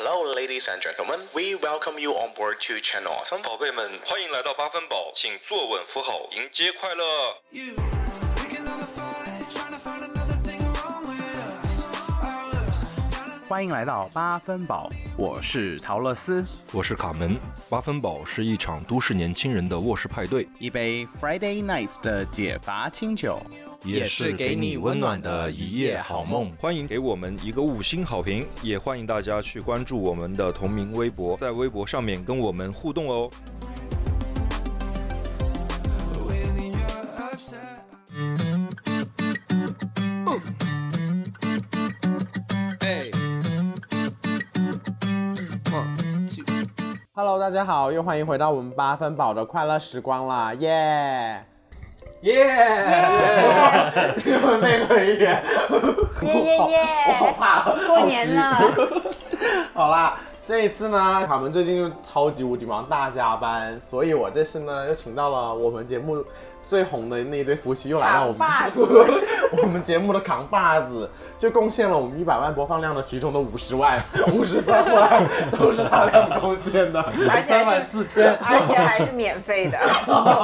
Hello, ladies and gentlemen. We welcome you on board to Channel Awesome. 宝贝们，欢迎来到八分饱，请坐稳扶好，迎接快乐。欢迎来到八分饱，我是陶乐斯。我是卡门。八分饱是一场都市年轻人的卧室派对，一杯 Friday Nights 的解乏清酒，也是给你温暖的一夜好梦。欢迎给我们一个五星好评，也欢迎大家去关注我们的同名微博，在微博上面跟我们互动哦。大家好，又欢迎回到我们八分饱的快乐时光啦，耶！耶！你们配合一点，耶耶耶！我好怕，过年了，好啦，这一次呢，卡门最近就超级无敌忙，大加班，所以我这次呢又请到了我们节目最红的那一对夫妻，又来到我们 我们节目的扛把子，就贡献了我们一百万播放量的其中的五十万、五十三万，都是他俩贡献的，而且还是四千。而且还是免费的，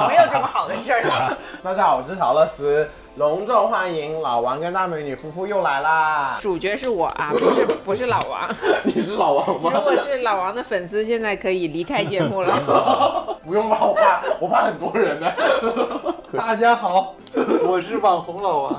没有这么好的事儿。大家好，我是陶乐斯，隆重欢迎老王跟大美女夫妇又来啦！主角是我啊，不是不是老王。你是老王吗？如果是老王的粉丝，现在可以离开节目了。不用吧，我怕我怕很多人呢。大家好，我是网红老王。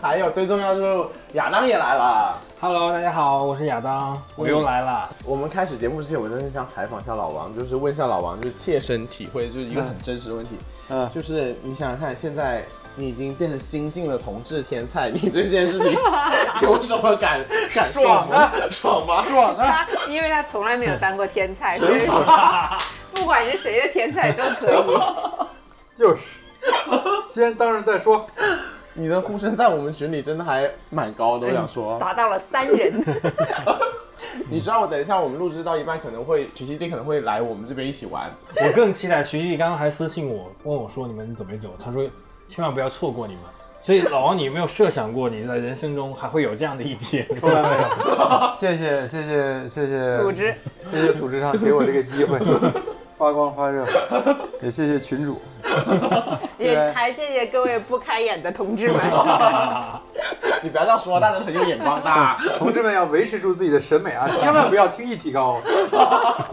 还有最重要就是亚当也来了。Hello，大家好，我是亚当，我又来了。我们开始节目之前，我真的想采访一下老王，就是问一下老王，就是切身体会，就是一个很真实的问题。嗯就是你想想看，现在你已经变成新晋的同志天才，你对这件事情 有什么感感受爽啊吗？爽吗？爽啊！他因为他从来没有当过天才，所以不管是谁的天才都可以。就是，先当着再说。你的呼声在我们群里真的还蛮高的，我想说。达到了三人，你知道我等一下我们录制到一半可能会曲奇弟可能会来我们这边一起玩，我更期待徐熙娣刚刚还私信我，问我说你们走没走？他说千万不要错过你们。所以老王，你有没有设想过你在人生中还会有这样的一天？从来没有。谢谢谢谢谢谢组织，谢谢组织上给我这个机会，发光发热，也谢谢群主。虽也然还谢谢各位不开眼的同志们。你不要这样说，大家都很有眼光的。同志们要维持住自己的审美啊，千万不要轻易提高。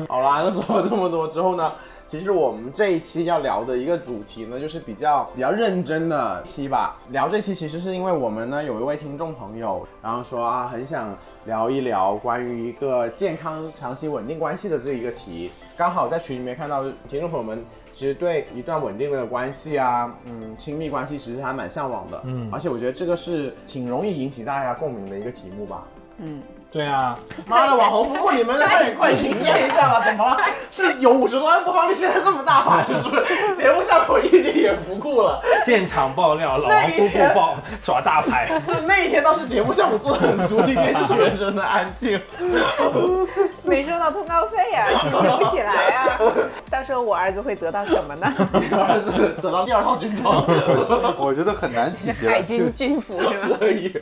好啦，那说了这么多之后呢，其实我们这一期要聊的一个主题呢，就是比较比较认真的期吧。聊这期其实是因为我们呢有一位听众朋友，然后说啊很想聊一聊关于一个健康长期稳定关系的这一个题。刚好在群里面看到听众朋友们其实对一段稳定的关系啊，嗯，亲密关系其实还蛮向往的，嗯，而且我觉得这个是挺容易引起大家共鸣的一个题目吧。嗯对啊，妈的，网红夫妇，你们快点快营业一下吧！怎么了？是有五十多万播放量，现在这么大盘，是不是？节目效果一点也不顾了。现场爆料，老王夫妇爆耍大牌。就那一天倒是节目效果做的很足，今天是全程的安静。没收到通告费啊，记不起来啊。到时候我儿子会得到什么呢？儿子得到第二套军装，我觉得很难企及，海军军服是吗？可以。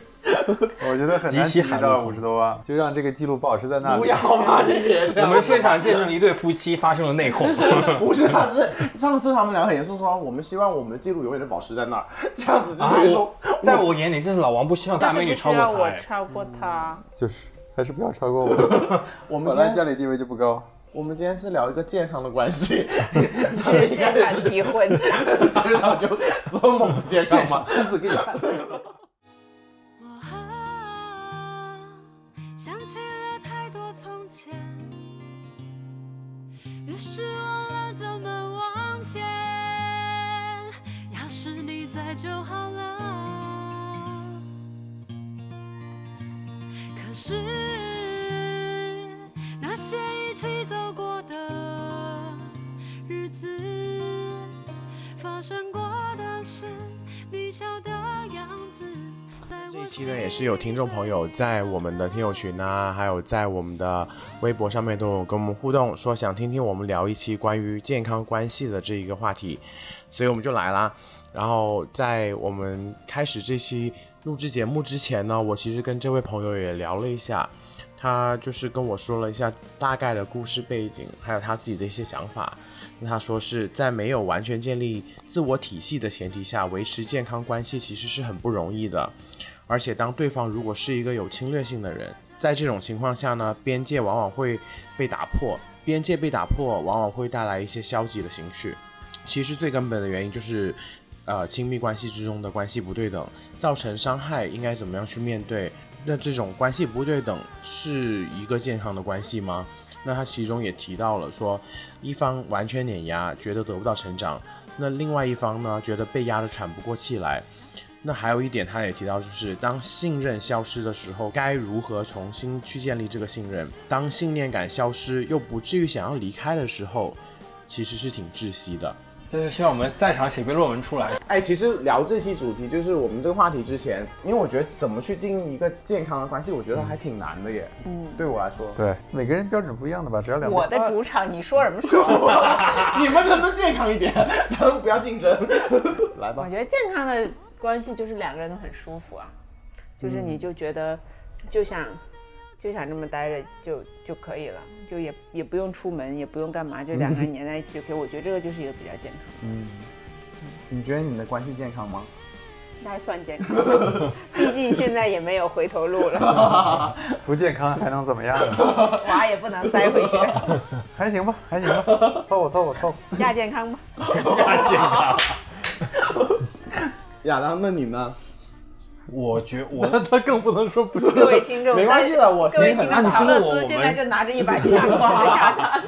我觉得很难极其企及到五十多万，就让这个记录保持在那里。不要嘛，你别这样。我们现场见证了一对夫妻发生了内讧。不是，他是 上次他们俩很严肃说，我们希望我们的记录永远都保持在那儿，这样子就等于说，在我眼里，这是老王不希望大美女超过。我超过他。就是还是不要超过我，我们本今天来家里地位就不高。我们今天是聊一个健康的关系，咱们现场始逼婚，现场就这么不健康吗？亲自给你看。于是忘了怎么往前。要是你在就好了。可是那些一起走过的日子，发生过期呢，也是有听众朋友在我们的听友群啊，还有在我们的微博上面都有跟我们互动，说想听听我们聊一期关于健康关系的这一个话题，所以我们就来啦。然后在我们开始这期录制节目之前呢，我其实跟这位朋友也聊了一下，他就是跟我说了一下大概的故事背景，还有他自己的一些想法。那他说是在没有完全建立自我体系的前提下，维持健康关系其实是很不容易的。而且当对方如果是一个有侵略性的人，在这种情况下呢，边界往往会被打破，边界被打破，往往会带来一些消极的情绪。其实最根本的原因就是，呃，亲密关系之中的关系不对等，造成伤害，应该怎么样去面对？那这种关系不对等是一个健康的关系吗？那他其中也提到了说，一方完全碾压，觉得得不到成长，那另外一方呢，觉得被压得喘不过气来。那还有一点，他也提到，就是当信任消失的时候，该如何重新去建立这个信任？当信念感消失，又不至于想要离开的时候，其实是挺窒息的。就是希望我们在场写篇论文出来。哎，其实聊这期主题，就是我们这个话题之前，因为我觉得怎么去定义一个健康的关系，我觉得还挺难的耶。嗯，对我来说，对，每个人标准不一样的吧，只要两我的主场，你说什么说？你们能不能健康一点？咱们不要竞争。来吧我，觉得健康的关系就是两个人都很舒服啊，就是你就觉得就想就想这么待着就就可以了，就也也不用出门，也不用干嘛，就两个人黏在一起就可以。我觉得这个就是一个比较健康的关系，你觉得你的关系健康吗？那还算健康，毕竟现在也没有回头路了，不健康还能怎么样呢？娃也不能塞回去，还行吧，还行吧，凑合凑合凑合。亚健康吧。健康。亚当，那你呢？我觉我他更不能说不各位听众，没关系的我各位心很听众，啊你是陶乐问我我们斯现在就拿着一把枪 哇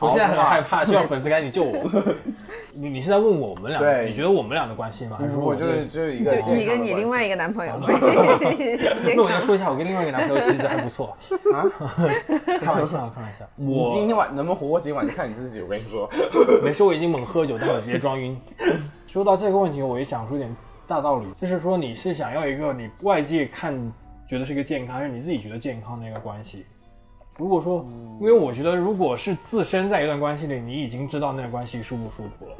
我现在很害怕，希望粉丝赶紧救我。你你是在问我们俩？对你觉得我们俩的关系吗？还是说我就是只有一个就你跟你另外一个男朋友，那我要说一下，我跟另外一个男朋友其实还不错。啊，开玩笑，开玩笑。你我今天晚能不能活过今晚就看你自己。我跟你说，没事我已经猛喝酒，但我直接装晕。说到这个问题，我也想说点大道理，就是说你是想要一个你外界看觉得是一个健康，还是你自己觉得健康的一个关系？如果说，因为我觉得如果是自身在一段关系里，你已经知道那个关系舒不舒服了，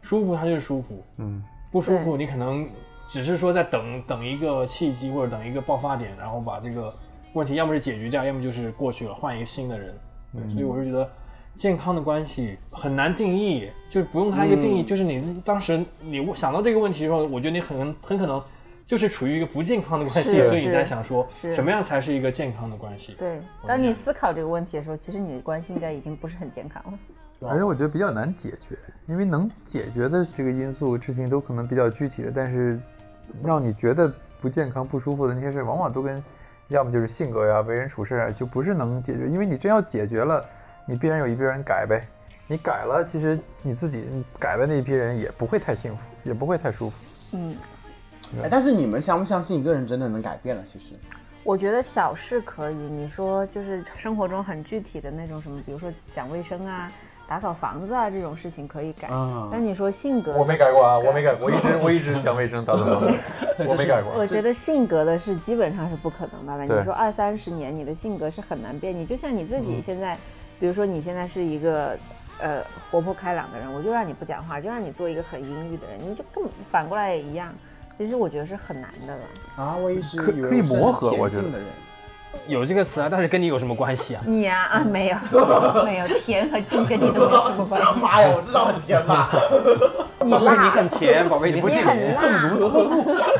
舒服它就是舒服，嗯，不舒服你可能只是说在等等一个契机或者等一个爆发点，然后把这个问题要么是解决掉，要么就是过去了，换一个新的人。对，所以我是觉得健康的关系很难定义，就是不用它一个定义，就是你当时你想到这个问题的时候，我觉得你很很可能就是处于一个不健康的关系，所以你在想说什么样才是一个健康的关系？对，当你思考这个问题的时候，其实你的关系应该已经不是很健康了。反正我觉得比较难解决，因为能解决的这个因素事情都可能比较具体的，但是让你觉得不健康、不舒服的那些事，往往都跟要么就是性格呀、为人处事啊，就不是能解决。因为你真要解决了，你必然有一批人改呗。你改了，其实你自己改的那一批人也不会太幸福，也不会太舒服。嗯，哎但是你们相不相信一个人真的能改变了？其实，我觉得小事可以，你说就是生活中很具体的那种什么，比如说讲卫生啊、打扫房子啊这种事情可以改。啊但你说性格，我没改过啊，我没改过，我一直我一直讲卫生打扫房子，我没改过。我觉得性格的是基本上是不可能的了。你说二三十年，你的性格是很难变。你就像你自己现在，比如说你现在是一个呃活泼开朗的人，我就让你不讲话，就让你做一个很阴郁的人，你就更反过来也一样。其实我觉得是很难的了。啊，我一直可以可以磨合我觉得。有这个词啊，但是跟你有什么关系啊？你呀啊没有 没有，甜和静跟你都没有什么关系。妈呀，我知道很甜吧？你辣，你，很甜，宝贝，你你很辣。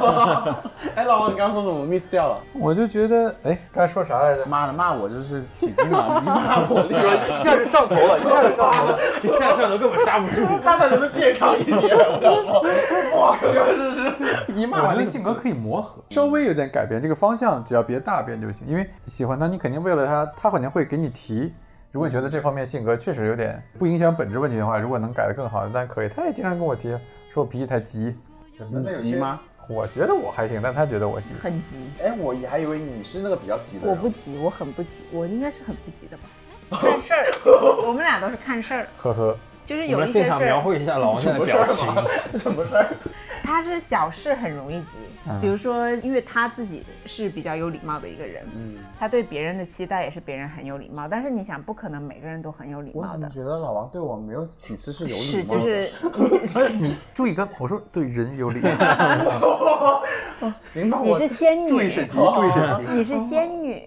哎，老王，你刚刚说什么？miss 掉了。我就觉得，哎，刚才说啥来着？妈的，骂我就是起劲了，你骂我，你说一下就上头了，一下就上头了。你看上头根本刹不住。大家能不能健康一点？我想说，哇，刚刚真是一 骂我那性格可以磨合，稍微有点改变，这个方向只要别大变就行。因为喜欢他，你肯定为了他，他肯定会给你提。如果你觉得这方面性格确实有点不影响本质问题的话，如果能改得更好，那可以。他也经常跟我提，说我脾气太急。你急吗？我觉得我还行，但他觉得我急。很急，哎，我也还以为你是那个比较急的人。我不急，我很不急，我应该是很不急的吧？看事儿，我们俩都是看事儿，呵呵，就是我们现场有一些事儿，描绘一下老王现在的表情。什么事儿？他是小事很容易急，嗯比如说，因为他自己是比较有礼貌的一个人，嗯，他对别人的期待也是别人很有礼貌。但是你想，不可能每个人都很有礼貌的，我怎么觉得老王对我没有几次是有礼貌是的？就是 你注意刚我说对人有礼貌，行吧，你是仙女，注意审题，注意审题。你是仙女。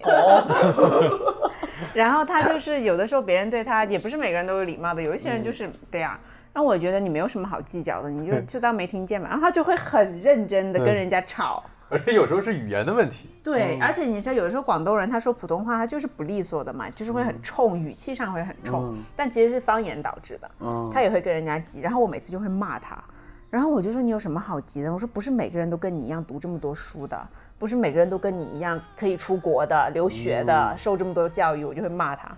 然后他就是有的时候别人对他也不是每个人都有礼貌的，有一些人就是对呀、然后我觉得你没有什么好计较的，你就就当没听见嘛。然后他就会很认真的跟人家吵。而且有时候是语言的问题。对，而且你知道，有的时候广东人他说普通话，他就是不利索的嘛，就是会很冲，语气上会很冲，但其实是方言导致的。嗯他也会跟人家急，然后我每次就会骂他，然后我就说你有什么好急的？我说不是每个人都跟你一样读这么多书的，不是每个人都跟你一样可以出国的、留学的、受这么多教育，我就会骂他。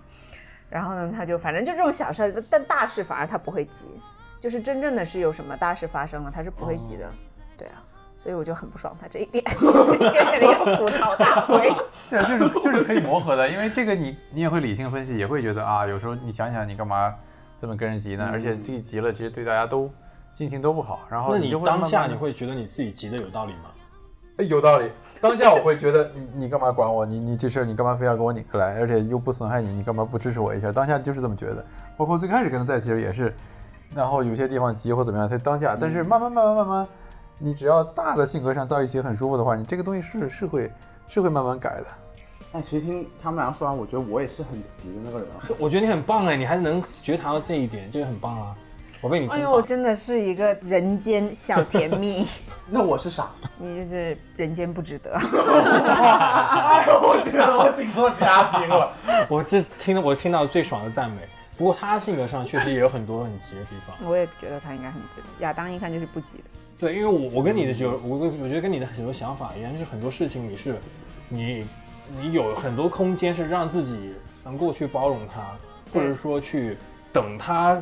然后呢，他就反正就这种小事，但大事反而他不会急，就是真正的是有什么大事发生了，他是不会急的。对啊，所以我就很不爽他这一点，变成了一个吐槽大会。对啊，就是就是可以磨合的，因为这个你你也会理性分析，也会觉得啊，有时候你想想你干嘛这么跟人急呢？而且这一急了，其实对大家都心情都不好。然后那你就会当下你会觉得你自己急的有道理吗？哎有道理。当下我会觉得你你干嘛管我？你你这事儿你干嘛非要跟我拧着来？而且又不损害你，你干嘛不支持我一下？当下就是这么觉得。包括最开始跟他在一起其实也是，然后有些地方急或怎么样，他当下，但是慢慢慢慢慢慢，你只要大的性格上在一起很舒服的话，你这个东西是是会是会慢慢改的。哎，其实听他们俩说完，我觉得我也是很急的那个人。我觉得你很棒哎，你还能觉察到这一点，这个很棒啊！我被你哎呦，真的是一个人间小甜蜜，那我是傻？你就是人间不值得。哎呦，我觉得我仅做嘉宾了。我这听到我听到最爽的赞美。不过他性格上确实也有很多很急的地方。我也觉得他应该很急，亚当一看就是不急的。对，因为我我跟你的就我我觉得跟你的很多想法一样，就是很多事情你是你你有很多空间是让自己能够去包容他，或者说去等他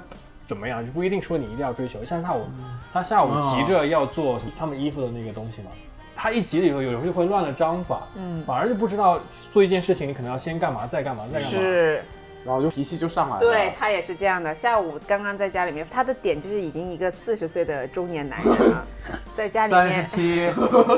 怎么样，就不一定说你一定要追求。像他我他下午急着要做他们衣服的那个东西嘛，他一急了以后，有时候就会乱了章法，嗯，反而就不知道做一件事情你可能要先干嘛，再干嘛，再干嘛。是，然后就脾气就上来了。对他也是这样的。下午刚刚在家里面，他的点就是已经一个四十岁的中年男人了，在家里面，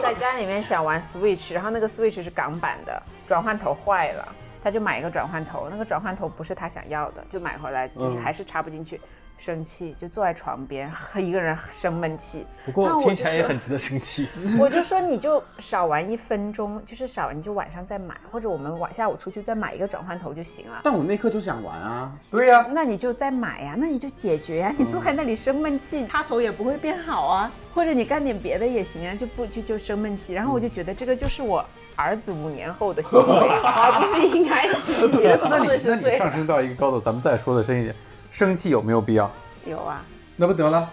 在家里面想玩 Switch，然后那个 Switch 是港版的，转换头坏了，他就买一个转换头，那个转换头不是他想要的，就买回来就是还是插不进去，生气就坐在床边，一个人生闷气。不过我听起来也很值得生气。我就说你就少玩一分钟，就是少玩你就晚上再买，或者我们晚下午出去再买一个转换头就行了。但我那刻就想玩啊。对呀、那你就再买呀，那你就解决呀。你坐在那里生闷气，插头也不会变好啊。或者你干点别的也行啊，就不就就生闷气。然后我就觉得这个就是我儿子五年后的行为，而不是应该就是你的那你四十岁。那你上升到一个高度，咱们再说的深一点，生气有没有必要？有啊，那不得了，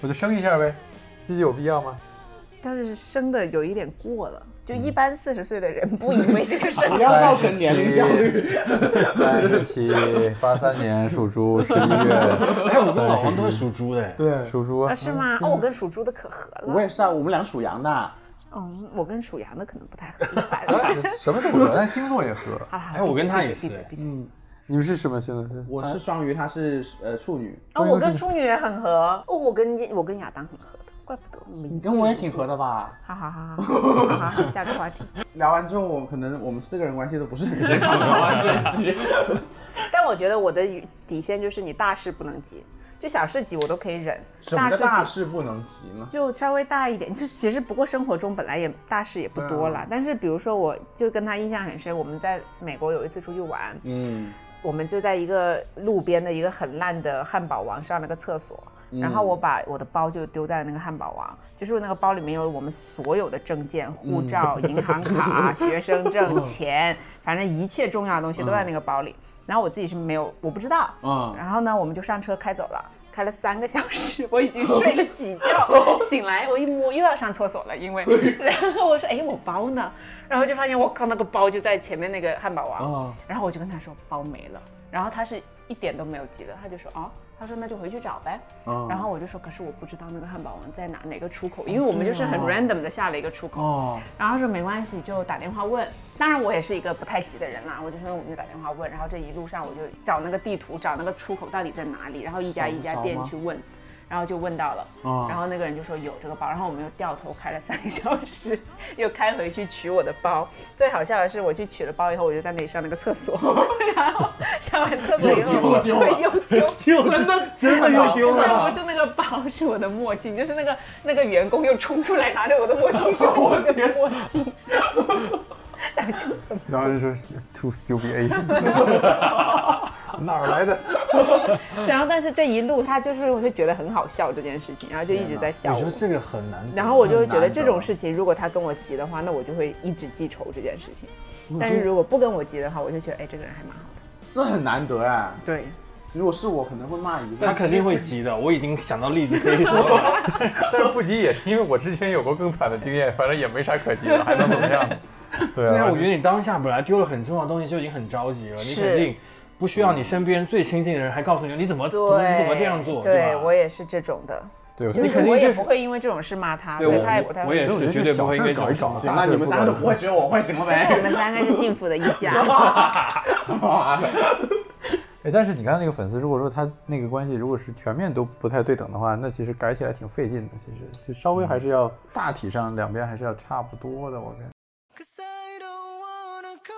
我就生一下呗，这就有必要吗？但是生的有一点过了。就一般四十岁的人不以为这个事 不要造成年龄焦虑。三十七，八三年属猪，十一月哎，我跟老王都是属猪的。对，属猪啊？是吗？哦，我跟属猪的可合了。我也是啊，我们俩属羊的。嗯，我跟属羊的可能不太合，一般。什么都合，但星座也合。好了好了，哎我跟他也是闭嘴闭嘴。嗯，你们是什么星座？我是双鱼，他是呃处女。哦，我跟处女也很合。哦，我跟我跟亚当很合的，怪不得。你跟我也挺合的吧？好好好好好好好，下个话题。聊完之后，我可能我们四个人关系都不是很健康。聊完这一集，但我觉得我的底线就是你大事不能急，就小事急我都可以忍，什么叫事大事不能急呢？就稍微大一点。就其实不过生活中本来也大事也不多了，但是比如说我就跟他印象很深，我们在美国有一次出去玩，嗯，我们就在一个路边的一个很烂的汉堡王上了个厕所，然后我把我的包就丢在了那个汉堡王，就是那个包里面有我们所有的证件、护照、银行卡、学生证、钱，反正一切重要的东西都在那个包里。然后我自己是没有，我不知道。嗯然后呢，我们就上车开走了。开了三个小时，我已经睡了几觉，醒来我一摸又要上厕所了，因为，然后我说，哎，我包呢？然后就发现我靠，那个包就在前面那个汉堡王，哦。然后我就跟他说包没了，然后他是一点都没有急的，他就说哦，他说那就回去找呗，嗯然后我就说可是我不知道那个汉堡王在哪哪个出口，因为我们就是很 random 的下了一个出口，哦，然后他说没关系，就打电话问。当然我也是一个不太急的人啦，我就说我们就打电话问，然后这一路上我就找那个地图，找那个出口到底在哪里，然后一家一家店去问。然后就问到了，哦。然后那个人就说有这个包，然后我们又掉头开了三个小时，又开回去取我的包。最好笑的是，我去取了包以后，我就在那里上了个厕所，然后上完厕所以后，又丢了对，又丢。真的真的又丢了。不是那个包，是我的墨镜，就是那个那个员工又冲出来拿着我的墨镜 说我的墨镜，然后就然后就说 too stupid Asian，哪儿来的？然后但是这一路他就是会觉得很好笑这件事情，然后就一直在笑我我觉得。这个很难。然后我就会觉得这种事情，如果他跟我急的话，那我就会一直记仇这件事情。但是如果不跟我急的话，我就觉得哎，这个人还蛮好的。这很难得哎。对，如果是我，可能会骂一个。他肯定会急的，我已经想到例子可以说了。但是不急也是因为我之前有过更惨的经验，反正也没啥可急的，还能怎么样？对啊，对啊，我觉得你当下本来丢了很重要的东西就已经很着急了，你肯定不需要你身边最亲近的人还告诉你你怎么怎么你怎么这样做，对吧？我也是这种的，对，就肯定是我也不会因为这种事骂他，所以对他也不太会。我也所以我是绝对不觉得小事会因为搞一搞事行了，你们三个都不会，只有我会，行了 就是我？们三个是幸福的一家。妈的哎，但是你看那个粉丝，如果说他那个关系如果是全面都不太对等的话，那其实改起来挺费劲的。其实就稍微还是要大体上两边还是要差不多的，我感觉。Cause I don't wanna go,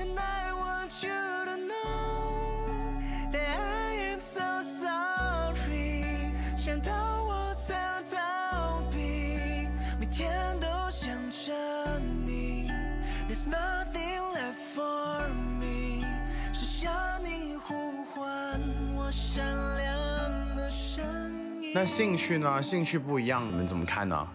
and I want you to know that I am so sorry。想到我才逃避，每天都想着你。There's nothing left for me，是向你呼唤我闪亮的身影。那兴趣呢？兴趣不一样，你们怎么看呢？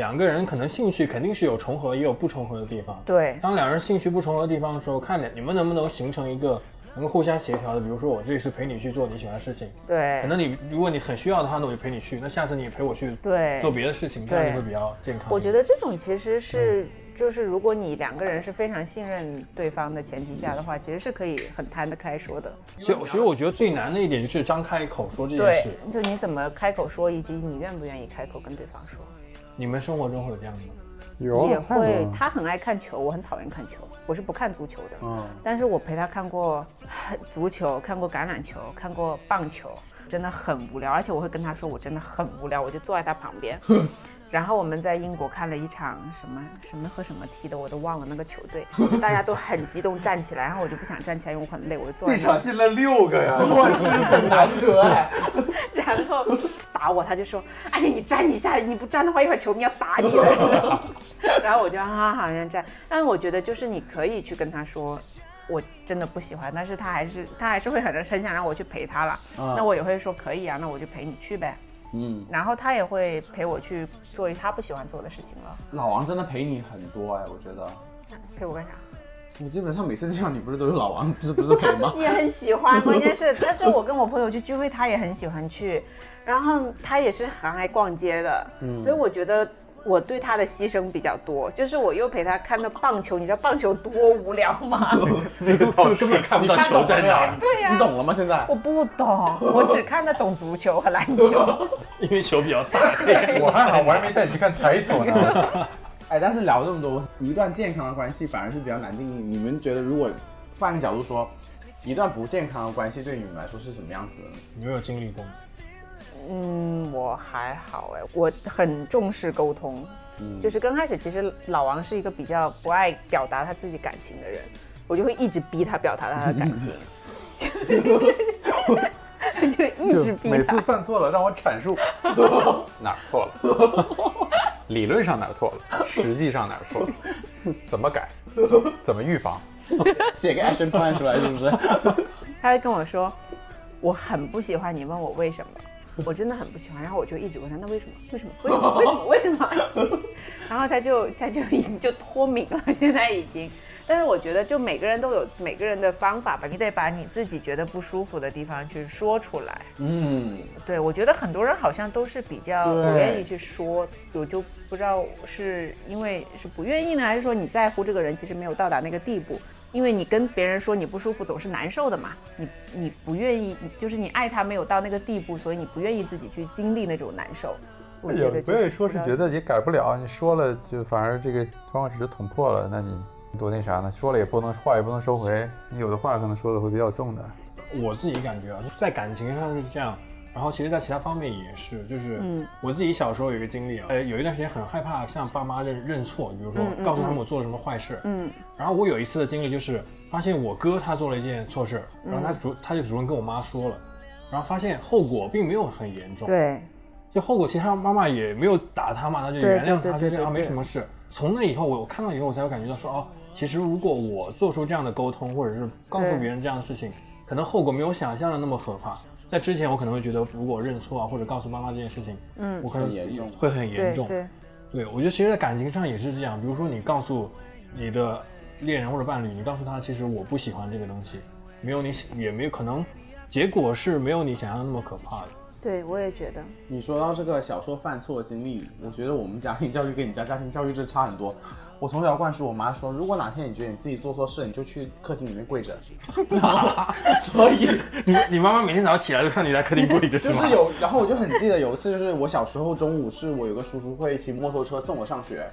两个人可能兴趣肯定是有重合也有不重合的地方。对，当两人兴趣不重合的地方的时候，看你们能不能形成一个能够互相协调的。比如说我这次陪你去做你喜欢的事情，对可，能你如果你很需要的话，那我就陪你去。那下次你也陪我去对做别的事情，这样对就会比较健康。我觉得这种其实是，就是如果你两个人是非常信任对方的前提下的话，其实是可以很摊得开说的。所以，所以我觉得最难的一点就是张开口说这件对事。，就你怎么开口说，以及你愿不愿意开口跟对方说。你们生活中会有这样的吗？有也会，他很爱看球，我很讨厌看球，我是不看足球的。嗯，但是我陪他看过 足球，看过橄榄球，看过棒球，真的很无聊。而且我会跟他说，我真的很无聊，我就坐在他旁边。然后我们在英国看了一场什么什么和什么踢的，我都忘了那个球队，就大家都很激动站起来，然后我就不想站起来，因为我很累，我就坐在那。进了六个呀！很难得哎。然后打我，他就说：“哎呀，你站一下，你不站的话，一会儿球迷要打你的。”然后我就哈哈好像站，但是我觉得就是你可以去跟他说，我真的不喜欢，但是他还是他还是会很很想让我去陪他了。那我也会说可以啊，那我就陪你去呗。嗯，然后他也会陪我去做一他不喜欢做的事情了。老王真的陪你很多哎，我觉得。陪我干啥？我基本上每次这样，你不是都是老王，是不是陪吗他自己？也很喜欢，关键是，但是我跟我朋友去聚会，他也很喜欢去，然后他也是很爱逛街的，所以我觉得我对他的牺牲比较多，就是我又陪他看到棒球，你知道棒球多无聊吗？这个根本看不到球在哪儿，对呀、你懂了吗？现在我不懂，我只看得懂足球和篮球。因为球比较大，我还好，我还没带你去看台球呢。哎，但是聊这么多，一段健康的关系反而是比较难定义。你们觉得，如果换个角度说，一段不健康的关系对你们来说是什么样子的？你们有经历过吗？嗯，我还好哎，我很重视沟通。就是刚开始，其实老王是一个比较不爱表达他自己感情的人，我就会一直逼他表达他的感情，就就一直逼他。每次。犯错了，让我阐述。哪儿错了，理论上哪儿错了，实际上哪儿错了，怎么改，怎么预防。写个 action plan 出来是不是？他会跟我说，我很不喜欢你问我为什么，我真的很不喜欢。然后我就一直问他，那为什么？为什么？为什么？为什么？为什么？然后他就他就已经就脱敏了，现在已经。但是我觉得，就每个人都有每个人的方法吧，你得把你自己觉得不舒服的地方去说出来。嗯，对，我觉得很多人好像都是比较不愿意去说，我就不知道是因为是不愿意呢，还是说你在乎这个人其实没有到达那个地步。因为你跟别人说你不舒服总是难受的嘛，你你不愿意，就是你爱他没有到那个地步，所以你不愿意自己去经历那种难受。我觉得也不就是愿意说是觉得也改不了，你说了就反而这个窗户纸捅破了，那你多那啥呢？说了也不能话也不能收回，你有的话可能说的会比较重的。我自己感觉啊，在感情上是这样，然后其实，在其他方面也是，就是嗯我自己小时候有一个经历啊，呃，有一段时间很害怕向爸妈认认错，比如说告诉他们我做了什么坏事。嗯然后我有一次的经历就是发现我哥他做了一件错事，然后他嗯主他就主动跟我妈说了，然后发现后果并没有很严重。对，就后果其实他妈妈也没有打他嘛，那就原谅他，就这样没什么事。从那以后，我我看到以后，我才会感觉到说，哦，其实如果我做出这样的沟通，或者是告诉别人这样的事情，可能后果没有想象的那么可怕。在之前，我可能会觉得，如果认错啊，或者告诉妈妈这件事情，嗯我可能很严重会很严重。对对，对，我觉得其实，在感情上也是这样。比如说，你告诉你的恋人或者伴侣，你告诉他，其实我不喜欢这个东西，没有你喜，也没有可能，结果是没有你想象的那么可怕的。对我也觉得，你说到这个小时候犯错的经历，我觉得我们家庭教育跟你家家庭教育真差很多。我从小灌输我妈说，如果哪天你觉得你自己做错事，你就去客厅里面跪着。所以你你妈妈每天早上起来就看你在客厅跪着是吗？就是有，然后我就很记得有一次，就是我小时候中午是我有个叔叔会骑摩托车送我上学，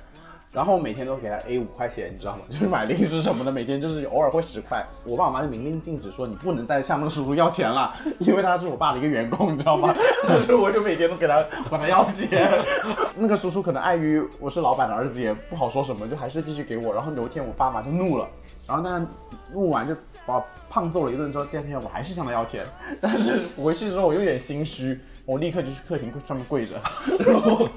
然后每天都给他 A 五块钱，你知道吗？就是买零食什么的，每天就是偶尔会十块。我爸我妈就明令禁止说你不能再向那个叔叔要钱了，因为他是我爸的一个员工，你知道吗？但是我就每天都给他管他要钱。那个叔叔可能碍于我是老板的儿子，也不好说什么，就还是继续给我。然后有一天我爸妈就怒了，然后但怒完就把我胖揍了一顿之后，第二天我还是向他要钱，但是回去之后我有点心虚，我立刻就去客厅上面跪着，然后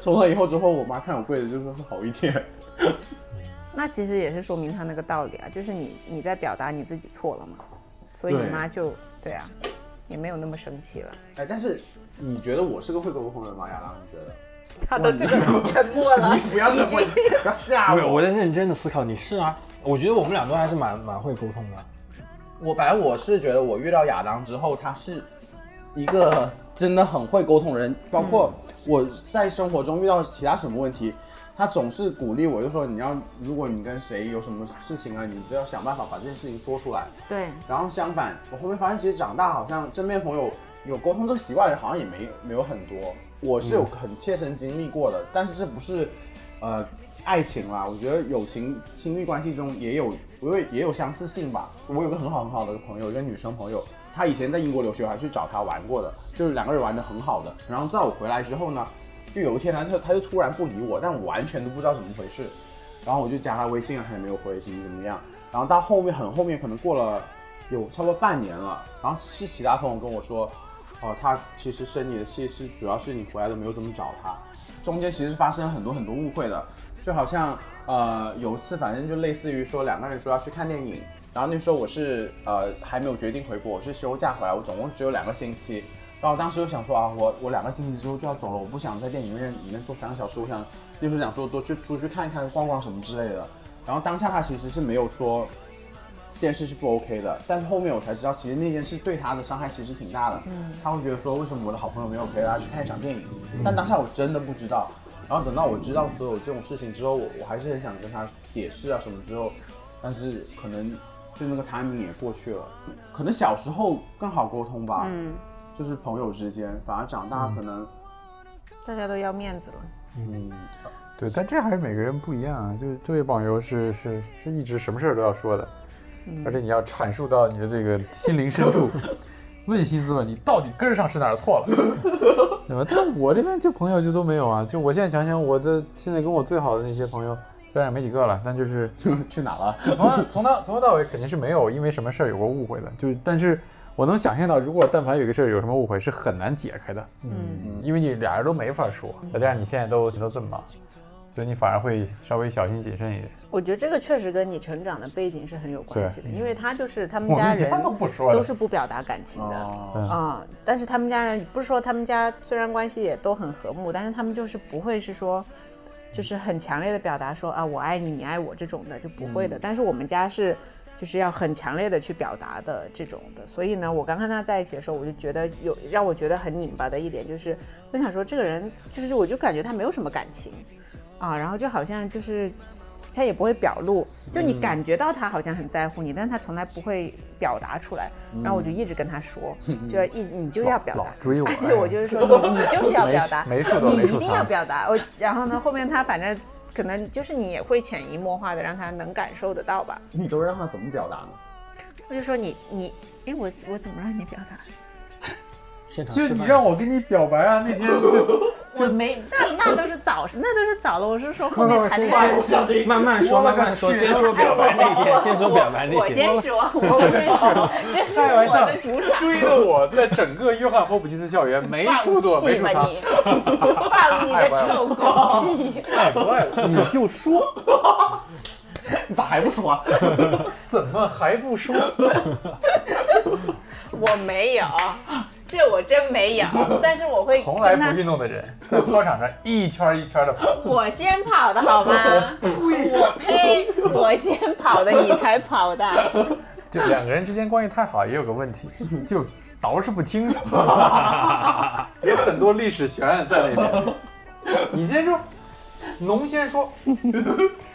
从那以后之后，我妈看我跪着就是会好一点。那其实也是说明他那个道理啊，就是你你在表达你自己错了嘛，所以你妈就对啊，也没有那么生气了。哎，但是你觉得我是个会沟通的人吗？亚当，你觉得？他的这个沉默了你，不要沉默，不要吓没有，我。我在认真的思考。你是啊，我觉得我们俩都还是蛮蛮会沟通的。我反正我是觉得我遇到亚当之后，他是一个真的很会沟通的人，包括我在生活中遇到其他什么问题，他总是鼓励我，就说你要如果你跟谁有什么事情啊，你就要想办法把这件事情说出来。对，然后相反，我后面发现其实长大好像身边朋友有沟通这个习惯的人好像也没没有很多。我是有很切身经历过的，但是这不是呃爱情啦，我觉得友情亲密关系中也有因为也有相似性吧。我有个很好很好的朋友，一个女生朋友，他以前在英国留学，还去找他玩过的，就是两个人玩的很好的。然后在我回来之后呢，就有一天她就她就突然不理我，但我完全都不知道怎么回事。然后我就加他微信啊，他也没有回，怎么怎么样。然后到后面很后面，可能过了有差不多半年了，然后是其他朋友跟我说，哦，他其实生你的气是主要是你回来都没有怎么找他，中间其实发生了很多很多误会的，就好像呃有一次反正就类似于说两个人说要去看电影，然后那时候我是呃还没有决定回国，我是休假回来，我总共只有两个星期。然后当时就想说啊，我我两个星期之后就要走了，我不想在电影院里面坐三个小时，我想就是想说多去出去看一看、逛逛什么之类的。然后当下他其实是没有说这件事是不 OK 的，但是后面我才知道，其实那件事对他的伤害其实挺大的。嗯，他会觉得说，为什么我的好朋友没有陪他去看一场电影？但当下我真的不知道。然后等到我知道所有这种事情之后，我我还是很想跟他解释啊什么之后，但是可能就那个 timing 也过去了。可能小时候更好沟通吧，嗯，就是朋友之间，反而长大可能，大家都要面子了。嗯，对，但这还是每个人不一样啊。就是这位网友是是是一直什么事儿都要说的，而且你要阐述到你的这个心灵深处，问心自问，你到底根儿上是哪儿错了，对吧？但我这边就朋友就都没有啊。就我现在想想，我的现在跟我最好的那些朋友，虽然也没几个了，但就是 去哪了？就从头从头从头到尾肯定是没有因为什么事儿有过误会的。就是但是我能想象到，如果但凡有个事儿有什么误会，是很难解开的。嗯，因为你俩人都没法说，再加上你现在都都这么忙，所以你反而会稍微小心谨慎一点。我觉得这个确实跟你成长的背景是很有关系的，因为他就是他们家人们都不说都是不表达感情的。哦，啊、但是他们家人不是说他们家虽然关系也都很和睦，但是他们就是不会是说，就是很强烈的表达说啊我爱你，你爱我这种的就不会的。但是我们家是就是要很强烈的去表达的这种的。所以呢，我刚跟他在一起的时候，我就觉得有让我觉得很拧巴的一点就是，我想说这个人就是我就感觉他没有什么感情啊，然后就好像就是。他也不会表露，就你感觉到他好像很在乎你，但是他从来不会表达出来。然后我就一直跟他说，就要一你就要表达，追我 而且我就是说你你就是要表达，你一定要表达。我然后呢，后面他反正可能就是你也会潜移默化的让他能感受得到吧。你都让他怎么表达呢？我就说你你，哎我我怎么让你表达？就你让我跟你表白啊，那天就 我没，那那都是早，那都是早了。我是说后面谈先恋爱。慢慢说，慢慢说，先说表白那天，先说表白那天我。先说，我先说，这是开玩笑我的主场。追的我在整个约翰霍普金斯校园没处躲，放没处藏。屁吧你！放你的臭狗屁！太坏了，你就说，你咋还不说啊？怎么还不说？我没有，这我真没有。但是我会从来不，运动的人，在操场上一圈一圈的跑。我先跑的好吗？我呸！我先跑的，你才跑的。就两个人之间关系太好，也有个问题，就捯饬不清楚，有很多历史悬案在那边。你先说，农先说，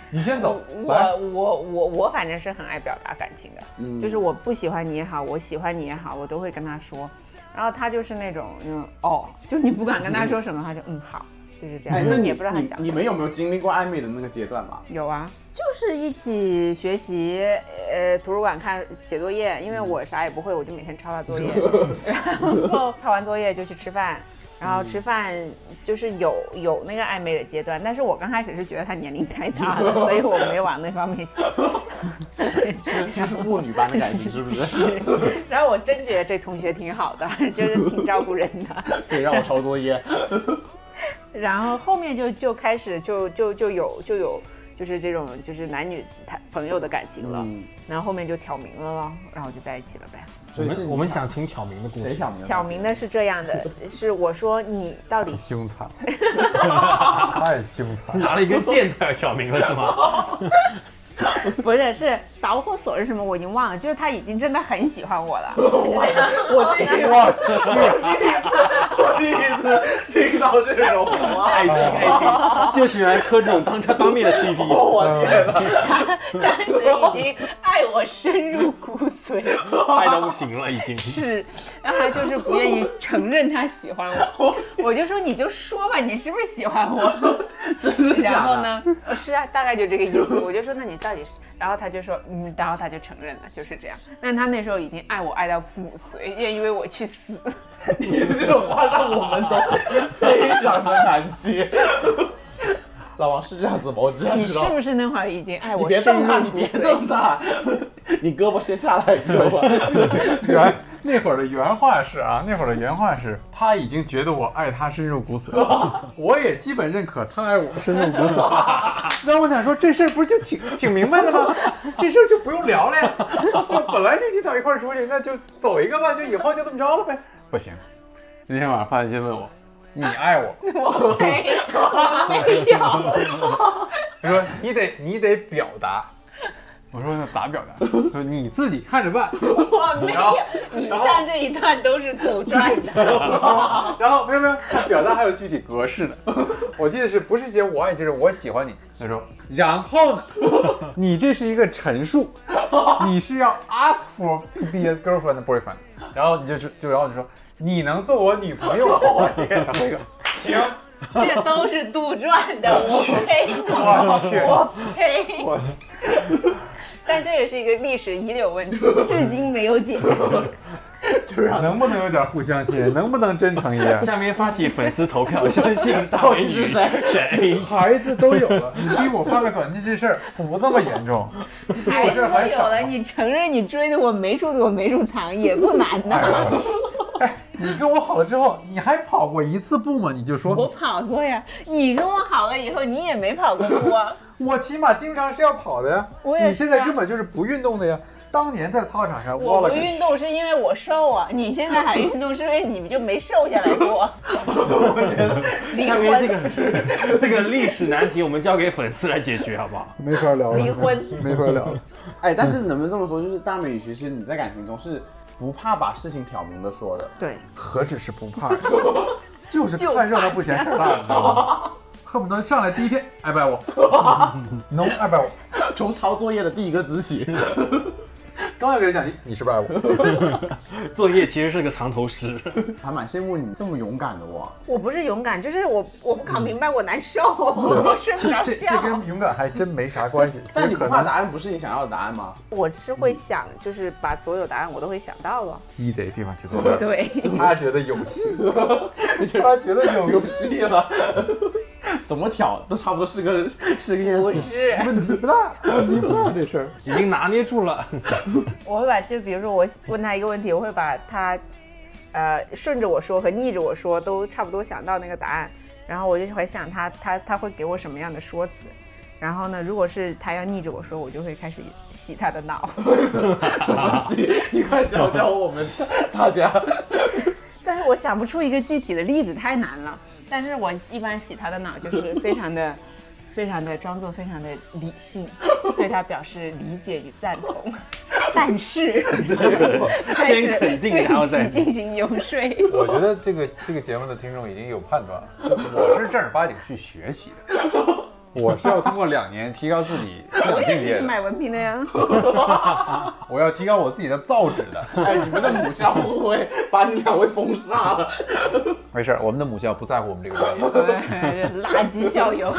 你先走。我我我我反正是很爱表达感情的，嗯就是我不喜欢你也好，我喜欢你也好，我都会跟他说。然后他就是那种嗯哦，就你不管跟他说什么，他就嗯好，就是这样，哎，就是那你也不知道他想。你你们有没有经历过暧昧的那个阶段嘛？有啊，就是一起学习，呃，图书馆看写作业，因为我啥也不会，我就每天抄他作业，然后抄完作业就去吃饭，然后吃饭就是有有那个暧昧的阶段，但是我刚开始是觉得他年龄太大了，所以我没往那方面想。是是父女般的感情，是不 是？然后我真觉得这同学挺好的，就是挺照顾人的。可以让我抄作业。然后后面就就开始就就就有就有就是这种就是男女谈朋友的感情了，嗯，然后后面就挑明了咯，然后就在一起了呗。我们我们想听挑明的故事。谁挑明的？挑明的是这样的，是我说你到底凶残，太凶残是。拿了一根箭他要挑明了是吗？不是是导火索是什么？我已经忘了，就是他已经真的很喜欢我了。我第一我去，我第一次听到这种，爱情爱情，就喜欢磕这种当当面的 CP。我天哪！当时已经爱我深入骨髓，爱到不行了已经。是，然后他就是不愿意承认他喜欢我，我就说你就说吧，你是不是喜欢我？真的？然后呢？呃是啊，大概就这个意思。我就说那你到底是？然后他就说嗯，然后他就承认了，就是这样。但他那时候已经爱我爱到骨髓，愿意为我去死。你这话让我们都非常的难接。老王是这样子吗？我只想你知道。是不是那会儿已经爱你别我深动他，入骨你别髓？动他，你胳膊先下来，胳膊。原那会儿的原话是啊，那会儿的原话是，他已经觉得我爱他深入骨髓了，我也基本认可他爱我深入骨髓。让我想说，这事儿不是就挺挺明白的吗？这事儿就不用聊了呀，就本来就一起到一块儿出去，那就走一个吧，就以后就这么着了呗。不行，那天晚上发信息问我，你爱我？我没，我没有。他说你得你得表达。我说那咋表达？他说你自己看着办。我没有，以上这一段都是杜撰的。然后 没有没有，他表达还有具体格式的。我记得是不是写我爱你，就是我喜欢你。他说，然后呢，你这是一个陈述，你是要 ask for to be a girlfriend boyfriend，然后你就是就然后就说你能做我女朋友吗？我天，然后一个行，这都是杜撰的，我呸！我去，我呸！我去，但这也是一个历史遗留问题，至今没有解决。就是能不能有点互相信任，能不能真诚一点？下面发起粉丝投票，相信大美女选 A。孩子都有了，你逼我发个短信这事儿不这么严重，孩子都有了，你承认你追的我没处躲没处藏也不难哎呐。哎，你跟我好了之后，你还跑过一次步吗？你就说我跑过呀，你跟我好了以后，你也没跑过步啊。我起码经常是要跑的呀。我也啊你现在根本就是不运动的呀。当年在操场上，我不运动是因为我瘦啊，你现在还运动是因为你们就没瘦下来过。离下面这婚，个这个历史难题，我们交给粉丝来解决，好不好？没法聊了，离婚，没法聊了。哎，但是能不能这么说，就是大美女其实你在感情中是不怕把事情挑明的说的。对，何止是不怕，就是看热闹不嫌事儿大，你知道吗？恨不得上来第一天爱不爱我，能爱不爱我？从抄作业的第一个字起，刚要跟人讲你你是不是爱我？作业其实是个藏头诗。还蛮羡慕你这么勇敢的我。我不是勇敢，就是我我不搞明白，我难受，我睡不着觉这这。跟勇敢还真没啥关系。其但你可能怕答案不是你想要的答案吗？我是会想，就是把所有答案我都会想到了。鸡贼地方就在这儿。对，他觉得有戏，他觉得有戏了，怎么挑都差不多是个 是个样子。不是，问题不大，问题不大这事儿。已经拿捏住了。我会把就比如说我问他一个问题，我会把他呃顺着我说和逆着我说都差不多想到那个答案，然后我就会想他他他会给我什么样的说辞。然后呢，如果是他要逆着我说，我就会开始洗他的脑。怎么洗你快教教我们大家。但是我想不出一个具体的例子，太难了。但是我一般洗他的脑，就是非常的、非常的装作非常的理性，对他表示理解与赞同。但是，但是先肯定对然后再进行游说。我觉得这个这个节目的听众已经有判断了，我是正儿八经去学习的，我是要通过两年提高自己 思想我境界的，也是去买文凭的呀。我要提高我自己的造纸的。哎，你们的母校会不会把你两位封杀了？没事儿，我们的母校不在乎我们这个专业。对垃圾校友。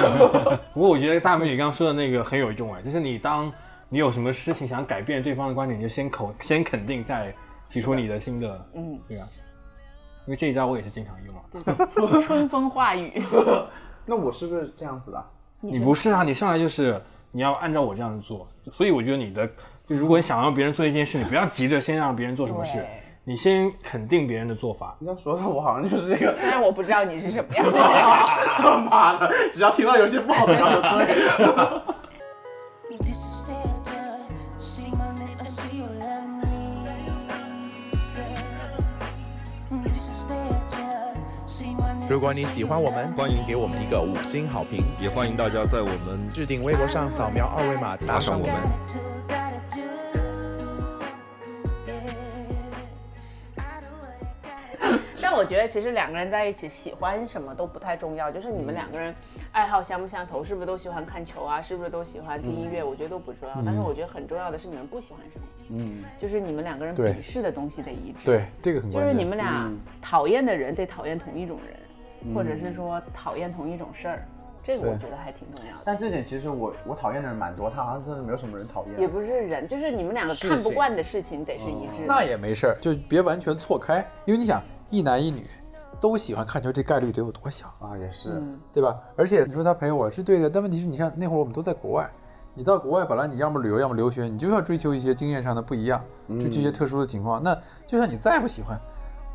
不过我觉得大美女刚刚说的那个很有用哎，就是你当你有什么事情想改变对方的观点，你就先口先肯定，再提出你的新的嗯，对啊。因为这一招我也是经常用啊。春风化雨。那我是不是这样子的？你不是啊，你上来就是你要按照我这样子做，所以我觉得你的就如果你想让别人做一件事，你不要急着先让别人做什么事，你先肯定别人的做法。你要说的，我好像就是这个。虽然我不知道你是什么样的人。他妈的，只要听到有些不好的，然后就对。如果你喜欢我们，欢迎给我们一个五星好评，也欢迎大家在我们置顶微博上扫描二维码打赏我们。但我觉得其实两个人在一起喜欢什么都不太重要，就是你们两个人爱好相不相投，是不是都喜欢看球啊，是不是都喜欢听音乐，我觉得都不重要。但是我觉得很重要的是你们不喜欢什么，嗯，就是你们两个人鄙视的东西得一致。对，这个很就是。你们俩讨厌的人得讨厌同一种人，或者是说讨厌同一种事儿，这个我觉得还挺重要的。但这点其实我我讨厌的人蛮多，他好像真的没有什么人讨厌。也不是人，就是你们两个看不惯的事情得是一致的。那也没事儿，就别完全错开，因为你想，一男一女都喜欢看球，这概率得有多小，啊，也是。嗯，对吧？而且你说他陪我是对的，但问题是，你看那会儿我们都在国外，你到国外本来你要么旅游，要么留学，你就要追求一些经验上的不一样，追求一些特殊的情况。那就算你再不喜欢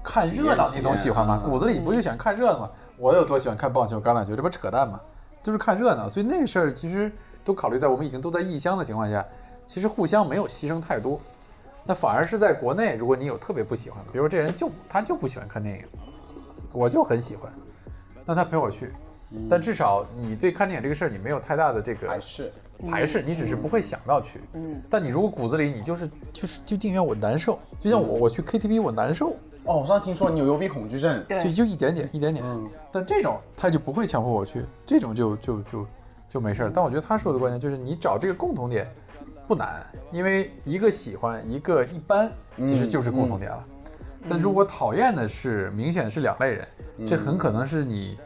看热闹，你总喜欢吗？嗯骨子里不就喜欢看热闹吗？我有多喜欢看棒球、橄榄球，这不扯淡吗？就是看热闹。所以那个事儿其实都考虑在我们已经都在异乡的情况下，其实互相没有牺牲太多。那反而是在国内，如果你有特别不喜欢的，比如说这人就他就不喜欢看电影，我就很喜欢，那他陪我去，但至少你对看电影这个事儿你没有太大的这个排斥排斥，你只是不会想到去。嗯，但你如果骨子里你就是就是就宁愿我难受，就像我我去 KTV 我难受，哦，我上次听说你有幽闭恐惧症。对就就一点点一点点。嗯，但这种他就不会强迫我去，这种就就就就没事儿。但我觉得他说的关键就是你找这个共同点不难，因为一个喜欢一个一般，其实就是共同点了。但如果讨厌的是明显是两类人，这很可能是你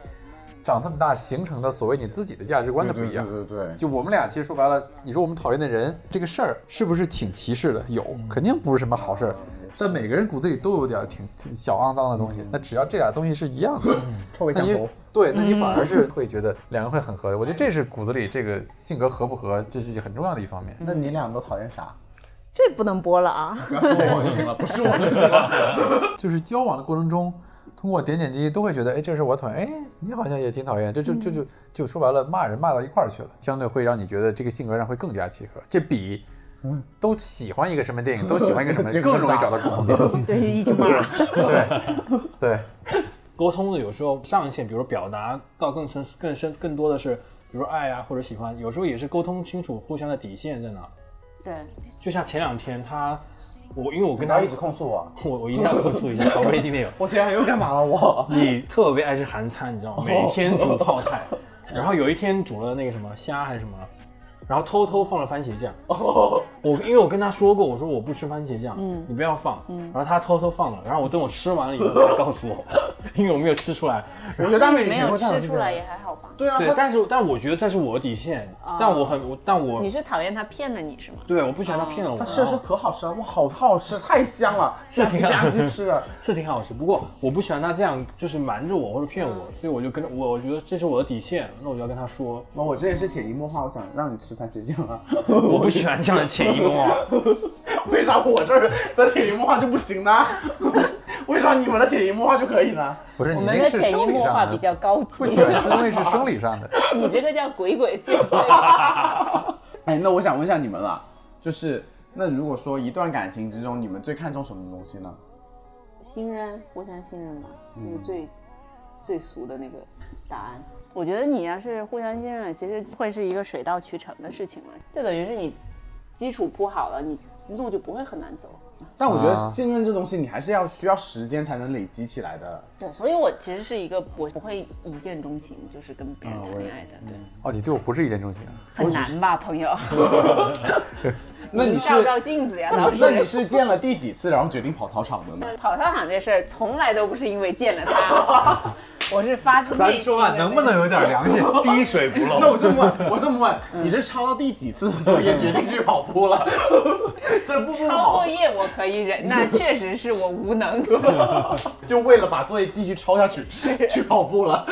长这么大形成的所谓你自己的价值观的不一样。对对对对，就我们俩其实说白了，你说我们讨厌的人这个事儿是不是挺歧视的？有，肯定不是什么好事儿。但每个人骨子里都有点挺挺小肮脏的东西。那只要这俩东西是一样的，臭味相投。对，那你反而是会觉得两个人会很合的。我觉得这是骨子里这个性格合不合，这是很重要的一方面。那你俩都讨厌啥？这不能播了啊！不要说我就行了，不是我就行了。就是交往的过程中，通过点点滴滴都会觉得，哎，这是我讨厌，哎，你好像也挺讨厌，这就就就就说白了，骂人骂到一块儿去了，相对会让你觉得这个性格上会更加契合。这比嗯都喜欢一个什么电影，都喜欢一个什么，更容易找到共同点。对，一起骂。对对，沟通的有时候上限，比如说表达到更深、更深、更多的是，比如爱啊或者喜欢，有时候也是沟通清楚互相的底线在哪。对，就像前两天他，我因为我跟他一直控诉我。我我一定要控诉一下，宝贝今天有，我天，又干嘛了我？你特别爱吃韩餐，你知道吗？每天煮泡菜，然后有一天煮了那个什么虾还是什么，然后偷偷放了番茄酱，我因为我跟他说过，我说我不吃番茄酱，嗯。你不要放，嗯。然后他偷偷放了，然后我等我吃完了以后才告诉我，因为我没有吃出来。我觉得大美女没有吃出来也还好吧？对啊，对，但是但我觉得这是我的底线，但我很我但我你是讨厌他骗了你是吗？对我不喜欢他骗了我，他吃的是可好吃了，哇，好好吃，太香了，是挺好吧唧吃的。是挺好吃，不过我不喜欢他这样就是瞒着我或者骗我，所以我就跟我我觉得这是我的底线，那我就要跟他说，那我这也是潜移默化，我想让你吃番茄酱啊。我不喜欢这样的潜移默化。为啥我这儿的潜移默化就不行呢？为啥你们的潜移默化就可以呢？不是我们的你那个是潜移默生理上的，化比较高级，不喜欢吃东西是生理上的。你这个叫鬼鬼祟祟。哎，那我想问一下你们了，就是那如果说一段感情之中，你们最看重什么东西呢？信任，互相信任嘛，嗯那个最最俗的那个答案。我觉得你要是互相信任了，其实会是一个水到渠成的事情了，就等于是你基础铺好了，你路就不会很难走。但我觉得啊信任这东西，你还是要需要时间才能累积起来的。对，所以我其实是一个我不会一见钟情，就是跟别人谈恋爱的，对，哦，你对我不是一见钟情啊？很难吧，朋友？那你是照照镜子呀，那老你那你。是见了第几次，然后决定跑操场的呢？跑操场这事儿从来都不是因为见了他，我是发自内心说话能不能。有点良心？滴水不漏。那我这么问，我这么问，你是抄到第几次的作业决定去跑步了？这步步抄作，业我可以忍，那 确实是我无能。就为了把作业继续抄下去，去跑步了。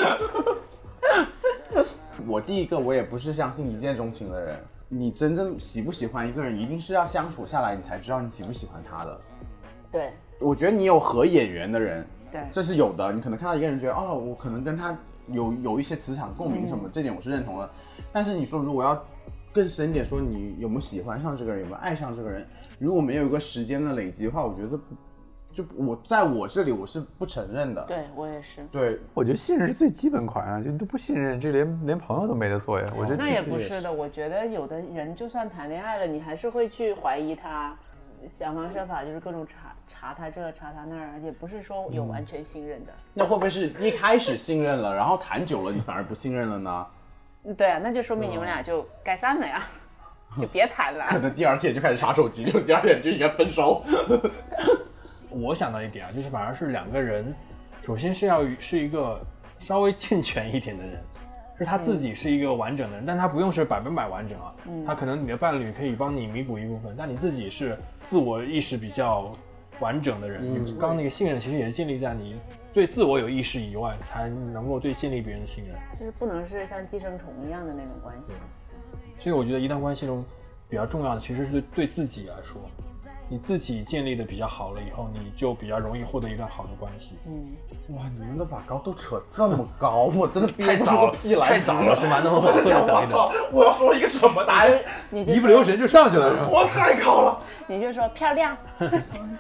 我第一个，我也不是相信一见钟情的人。你真正喜不喜欢一个人，一定是要相处下来，你才知道你喜不喜欢他的。对我觉得你有合眼缘的人，对，这是有的。你可能看到一个人，觉得哦，我可能跟他有有一些磁场共鸣什么，这点我是认同的。但是你说如果要更深一点，说你有没有喜欢上这个人，有没有爱上这个人，如果没有一个时间的累积的话，我觉得这就我在我这里我是不承认的。对我也是。对，我觉得信任是最基本款啊，就你都不信任，这连连朋友都没得做呀。我觉得那也不是的，我觉得有的人就算谈恋爱了，你还是会去怀疑他，想方设法就是各种查查他这查他那儿，也不是说有完全信任的。那会不会是一开始信任了，然后谈久了你反而不信任了呢？嗯对啊，那就说明你们俩就该散了呀，就别谈了。可能第二天就开始查手机，就第二天就应该分手。我想到一点啊，就是反而是两个人，首先是要是一个稍微健全一点的人，是他自己是一个完整的人，但他不用是百分百完整啊，他可能你的伴侣可以帮你弥补一部分，但你自己是自我意识比较完整的人。你刚刚那个信任其实也是建立在你对自我有意识以外，才能够对建立别人的信任。就是不能是像寄生虫一样的那种关系。所以我觉得一段关系中比较重要的其实是对对自己来说，你自己建立的比较好了以后，你就比较容易获得一段好的关系。嗯，哇，你们都把高度扯这么高，我真的憋不出太早了个屁来。太早了是吗？那么我在想，我操，我要说一个什么答案？你一不留神就上去了？我太高了，你就说漂亮，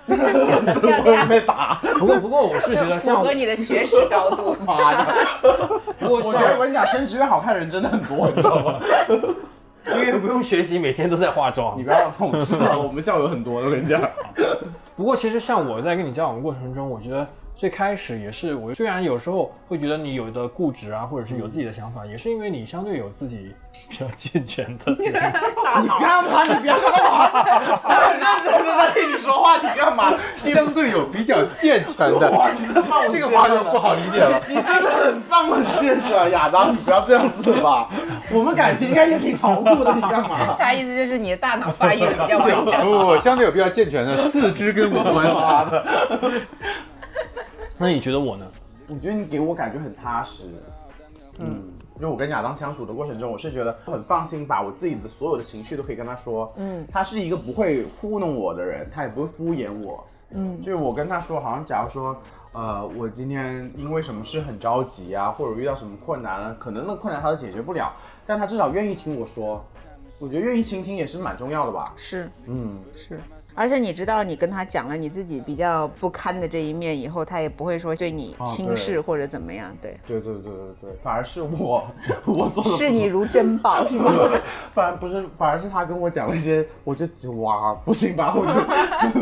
真的会被打。不过不过我是觉得符像合你的学识高度。妈 的！我觉得我像跟你讲，升职越好看的人真的很多，你知道吗？因为不用学习，每天都在化妆你。不要讽刺了，我们校友很多的，我跟你讲。不过其实像我在跟你交往的过程中，我觉得最开始也是我虽然有时候会觉得你有的固执啊，或者是有自己的想法，也是因为你相对有自己比较健全的人。你干嘛？你不要干嘛？我很 认真的在听你说话，你干嘛？相对有比较健全的，哇，你这放 这个话就不好理解了。你真的很放冷箭的，亚当，你不要这样子吧。我们感情应该也挺牢固的，你干嘛？他意思就是你的大脑发育的比较完整。不不，相对有比较健全的四肢跟五官。那你觉得我呢？我觉得你给我感觉很踏实。嗯，因为我跟亚当相处的过程中，我是觉得很放心，把我自己的所有的情绪都可以跟他说。嗯，他是一个不会糊弄我的人，他也不会敷衍我。嗯，就是我跟他说，好像假如说，呃，我今天因为什么事很着急啊，或者遇到什么困难了，可能那困难他都解决不了，但他至少愿意听我说。我觉得愿意倾听也是蛮重要的吧。是嗯，是，而且你知道，你跟他讲了你自己比较不堪的这一面以后，他也不会说对你啊轻视或者怎么样。对，对对对对对，反而是我我做的视你如珍宝 是吗？反而不是，反而是他跟我讲了一些，我就哇，不行吧？我就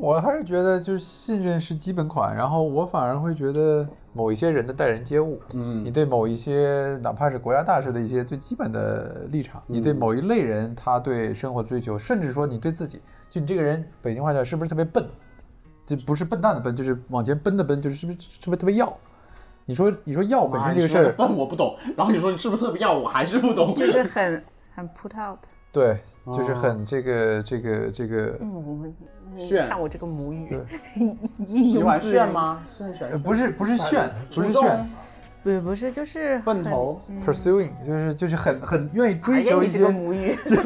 我还是觉得就是信任是基本款，然后我反而会觉得某一些人的待人接物，嗯你对某一些哪怕是国家大事的一些最基本的立场，你对某一类人他对生活的追求，甚至说你对自己，就你这个人，北京话叫是不是特别笨？就不是笨蛋的笨，就是往前奔的奔，就是是不是是不是特别要？你说你说要本身这个事儿，笨我不懂，然后你说你是不是特别要我，还是不懂。就是很很 put out。对，就是很这个这个这个，嗯，你炫看我这个母语，喜欢？炫吗？是很喜欢呃不是不是炫，不是主动炫不不是，就是很笨头，，pursuing 就是就是很很愿意追求一你这个些，母语，就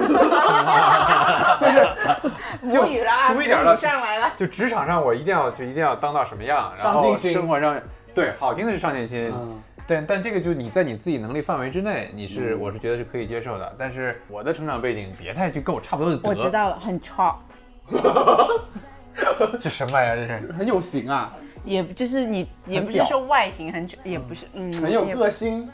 母语了啊，俗一点的母语上来了。就职场上我一定要就一定要当到什么样，然后上进心生活上对好听的是上进心，嗯但但这个就是你在你自己能力范围之内，你是、我是觉得是可以接受的。但是我的成长背景别太去跟我差不多就得。我知道了，很 chop，这什么玩意儿？这是很有型啊，也就是你，也不是说外形很 chop，也不是，嗯，很有个性。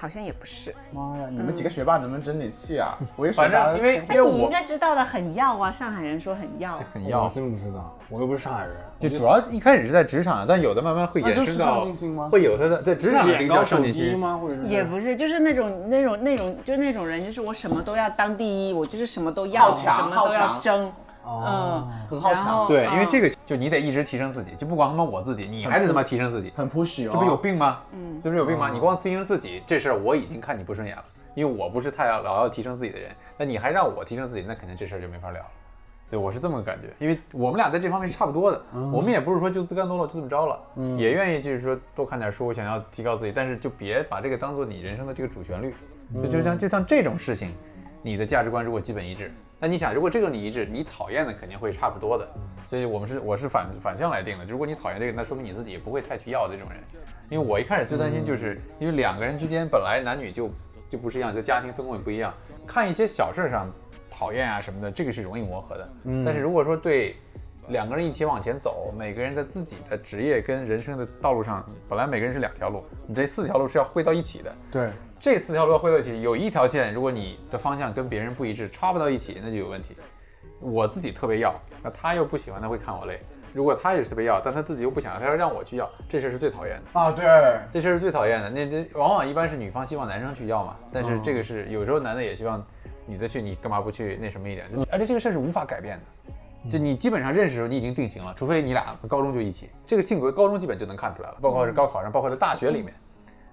好像也不是。妈呀，你们几个学霸能不能争点气啊？我也反正因为因为你应该知道的，很要啊，上海人说很要。很要，真不知道，我又不是上海人，就主要一开始是在职场，但有的慢慢会那就是上延伸到进心吗？会有他的在职场上这个叫脸高上进心。吗？或者是也不是，就是那种那种那种，就是那种人，就是我什么都要当第一，我就是什么都要，好强什么都要争，哦。嗯，很好强对，因为嗯。这个就你得一直提升自己，就不光他妈我自己，你还得他妈提升自己，很 push 哦。这不有病吗？嗯。这不是有病吗？你光提升自己这事儿，我已经看你不顺眼了，因为我不是太要老要提升自己的人，那你还让我提升自己，那肯定这事儿就没法聊了。对，我是这么个感觉，因为我们俩在这方面是差不多的，我们也不是说就自甘堕落就这么着了，也愿意就是说多看点书，想要提高自己，但是就别把这个当做你人生的这个主旋律，就就像就像这种事情，你的价值观如果基本一致，那你想，如果这个你一致，你讨厌的肯定会差不多的，所以我们是我是反反向来定的。如果你讨厌这个，那说明你自己也不会太去要这种人。因为我一开始最担心就是因为两个人之间本来男女就就不是一样，就家庭分工也不一样，看一些小事上讨厌啊什么的，这个是容易磨合的。但是如果说对两个人一起往前走，每个人在自己的职业跟人生的道路上，本来每个人是两条路，你这四条路是要汇到一起的。对，这四条路要汇到一起，有一条线，如果你的方向跟别人不一致，插不到一起，那就有问题。我自己特别要，那他又不喜欢，他会看我累。如果他也是特别要，但他自己又不想要，他要让我去要，这事儿是最讨厌的。啊，对，这事儿是最讨厌的。那那往往一般是女方希望男生去要嘛，但是这个是有时候男的也希望女的去，你干嘛不去那什么一点？而且这个事儿是无法改变的。就你基本上认识的时候，你已经定型了，除非你俩高中就一起，这个性格高中基本就能看出来了，包括是高考上，包括在大学里面，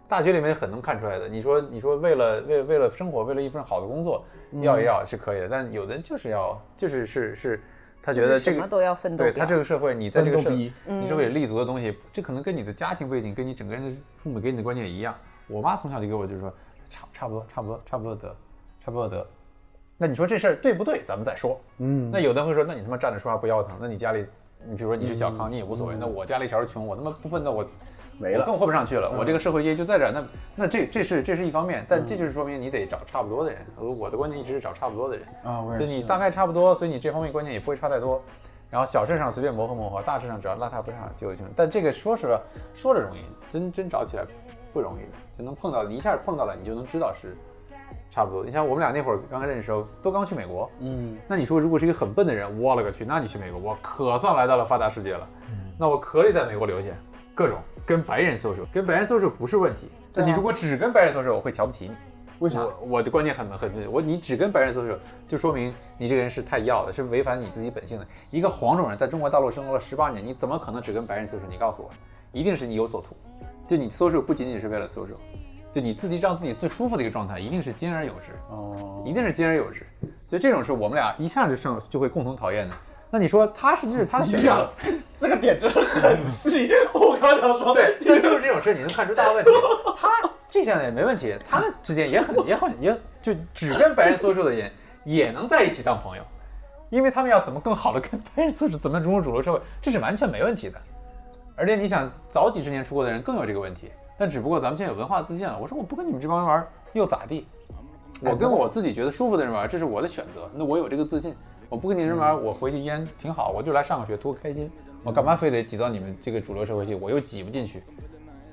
大学里面很能看出来的。你说你说为了为为了生活，为了一份好的工作，要一要是可以的，但有的人就是要就是是是，他觉得这个什么都要奋斗对他这个社会，你在这个社你社会里立足的东西，这可能跟你的家庭背景，跟你整个人的父母给你的观念也一样。我妈从小就给我就是说，差差不多，差不多，差不多得，差不多得。那你说这事儿对不对？咱们再说。嗯，那有的人会说，那你他妈站着说话不腰疼，那你家里，你比如说你是小康，你也无所谓。那我家里条是穷，我他妈不奋斗，我没了我更混不上去了。我这个社会阶级就在这儿，那那这这是这是一方面，但这就是说明你得找差不多的人。我我的观点一直是找差不多的人。啊，所以你大概差不多，所以你这方面观念也不会差太多。然后小事上随便磨合磨合，大事上只要拉差不差就行。但这个说实话，说着容易，真真找起来不容易的。就能碰到，你一下碰到了，你就能知道是差不多。你像我们俩那会儿刚刚认识的时候，都刚去美国，嗯，那你说如果是一个很笨的人，我勒个去，那你去美国，我可算来到了发达世界了。嗯那我可以在美国留下，各种跟白人 social，跟白人 social 不是问题。但你如果只跟白人 social，我会瞧不起你。为啥？我我的观念很很我你只跟白人 social，就说明你这个人是太要的，是违反你自己本性的。一个黄种人在中国大陆生活了十八年，你怎么可能只跟白人 social？你告诉我，一定是你有所图。就你 social 不仅仅是为了 social，就你自己让自己最舒服的一个状态，一定是兼而有之。哦，一定是兼而有之。所以这种是我们俩一下就上就会共同讨厌的。那你说他是这是他 的选择，这个点真的很细。我刚想说，对，就就是这种事，你能看出大问题。他这样也没问题，他们之间也很也很也就只跟白人 social 的人也能在一起当朋友，因为他们要怎么更好的跟白人 social，怎么融入主流社会，这是完全没问题的。而且你想，早几十年出国的人更有这个问题，但只不过咱们现在有文化自信了。我说我不跟你们这帮人玩又咋地？我跟我自己觉得舒服的人玩，这是我的选择。那我有这个自信，我不跟你们玩，我回去依然挺好，我就来上个学图个开心。我干嘛非得挤到你们这个主流社会去？我又挤不进去，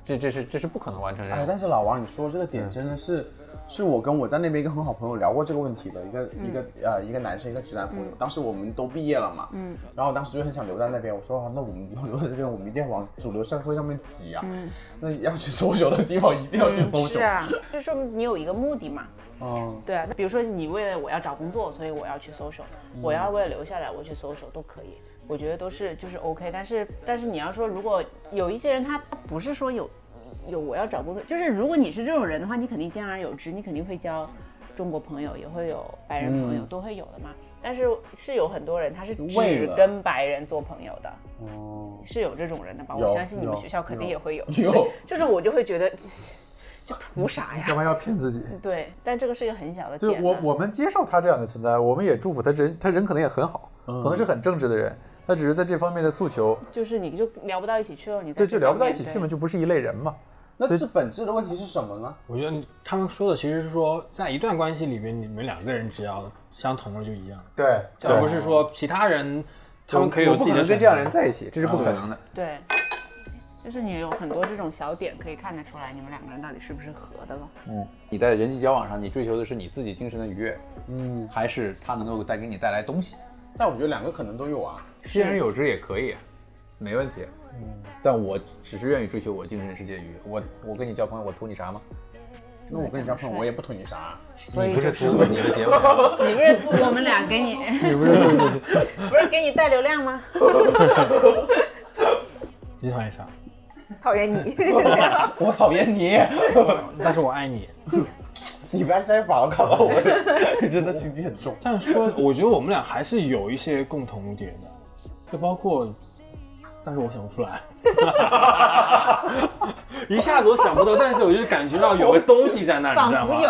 这这是这是不可能完成的任哎，务。但是老王，你说这个点真的是，是我跟我在那边一个很好朋友聊过这个问题的一个、一个呃一个男生一个直男朋友，当时我们都毕业了嘛，嗯然后我当时就很想留在那边，我说、啊那我们留在这边，我们一定要往主流社会上面挤啊，嗯那要去搜索的地方一定要去搜索，是啊，就说明你有一个目的嘛。嗯，对啊，那比如说你为了我要找工作，所以我要去 social，、我要为了留下来我去 social 都可以，我觉得都是就是 OK。但是但是你要说，如果有一些人他不是说有有我要找工作，就是如果你是这种人的话，你肯定兼而有之，你肯定会交中国朋友，也会有白人朋友，都会有的嘛。但是是有很多人他是只为了跟白人做朋友的，哦，是有这种人的吧？我相信你们学校肯定也会有。有对就是我就会觉得，就图啥呀？干嘛要骗自己？对，但这个是一个很小的对点啊。我，我们接受他这样的存在，我们也祝福他人，他人可能也很好，可能是很正直的人，他只是在这方面的诉求，就是你就聊不到一起去了，你对，这就聊不到一起去嘛，就不是一类人嘛。那这本质的问题是什么呢？我觉得他们说的其实是说，在一段关系里面，你们两个人只要相同了就一样，对，而不是说其他人他们可以有自己的选能跟这样的人。在一起，这是不可能的。对，就是你有很多这种小点可以看得出来，你们两个人到底是不是合的了。嗯，你在人际交往上，你追求的是你自己精神的愉悦，嗯，还是他能够带给你带来东西？但我觉得两个可能都有啊，兼而有之也可以，没问题。嗯，但我只是愿意追求我精神世界愉悦。我我跟你交朋友，我图你啥吗？那我跟你交朋友，我也不图你啥，所以你不是就是图你的结尾，你不是图 我们俩给你，你不是 不是给你带流量吗？你讨厌啥？讨厌你，我讨厌你，但是我爱你。你不要再把我看到我，真的心机很重。但是说，我觉得我们俩还是有一些共同点的，就包括，但是我想不出来，一下子我想不到，但是我就感觉到有个东西在那儿，你仿知道吗？佛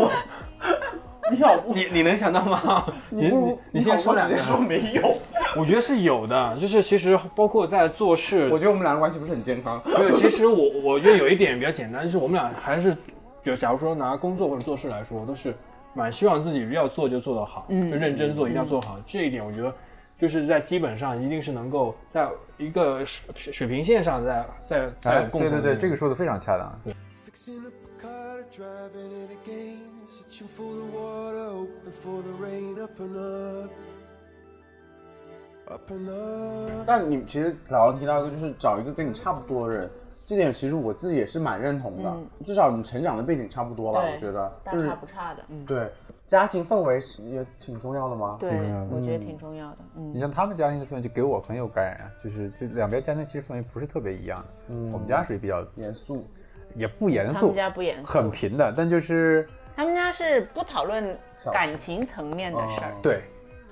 有。你好，你你能想到吗？你不你你先说两个直接，说没有。我觉得是有的，就是其实包括在做事，我觉得我们俩的关系不是很健康。没有，其实我我觉得有一点比较简单，就是我们俩还是，就假如说拿工作或者做事来说，都是蛮希望自己要做就做得好，嗯就认真做，一定要做好。这一点我觉得就是在基本上一定是能够在一个水水平线上在在在对对对，这个说的非常恰当。Fixing up a car, driving it again. Searching for the water, hoping for the rain. Up and up, up and up. 但你其实老王提到一个，就是找一个跟你差不多的人，这点其实我自己也是蛮认同的。至少你成长的背景差不多吧，我觉得大差不差的，嗯，对家庭氛围是也挺重要的吗？对我觉得挺重要的，嗯，你像他们家庭的氛围就给我很有感染啊，就是就两边家庭其实氛围不是特别一样的。嗯。我们家属于比较严肃，也不严肃。他们，家不严肃，很平的，但就是他们家是不讨论感情层面的事儿，哦对。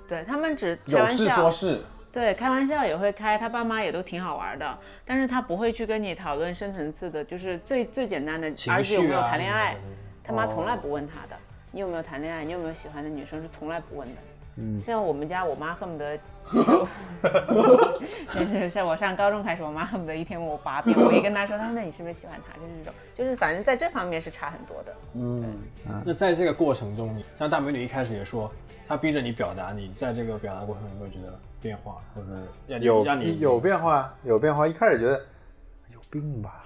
对他们只开有事玩笑。说事。对，开玩笑也会开，他爸妈也都挺好玩的，但是他不会去跟你讨论深层次的，就是最最简单的情儿子有没有谈恋爱他妈从来不问他的，你有没有谈恋爱，你有没有喜欢的女生是从来不问的。嗯，像我们家，我妈恨不得，就是像我上高中开始，我妈恨不得一天问我八遍，我一跟她说，她说那你是不是喜欢他？就是这种，就是反正在这方面是差很多的。嗯，那在这个过程中，你像大美女一开始也说，她逼着你表达，你在这个表达过程中有没有觉得变化，或者是让你有让你有变化，有变化。一开始觉得有病吧，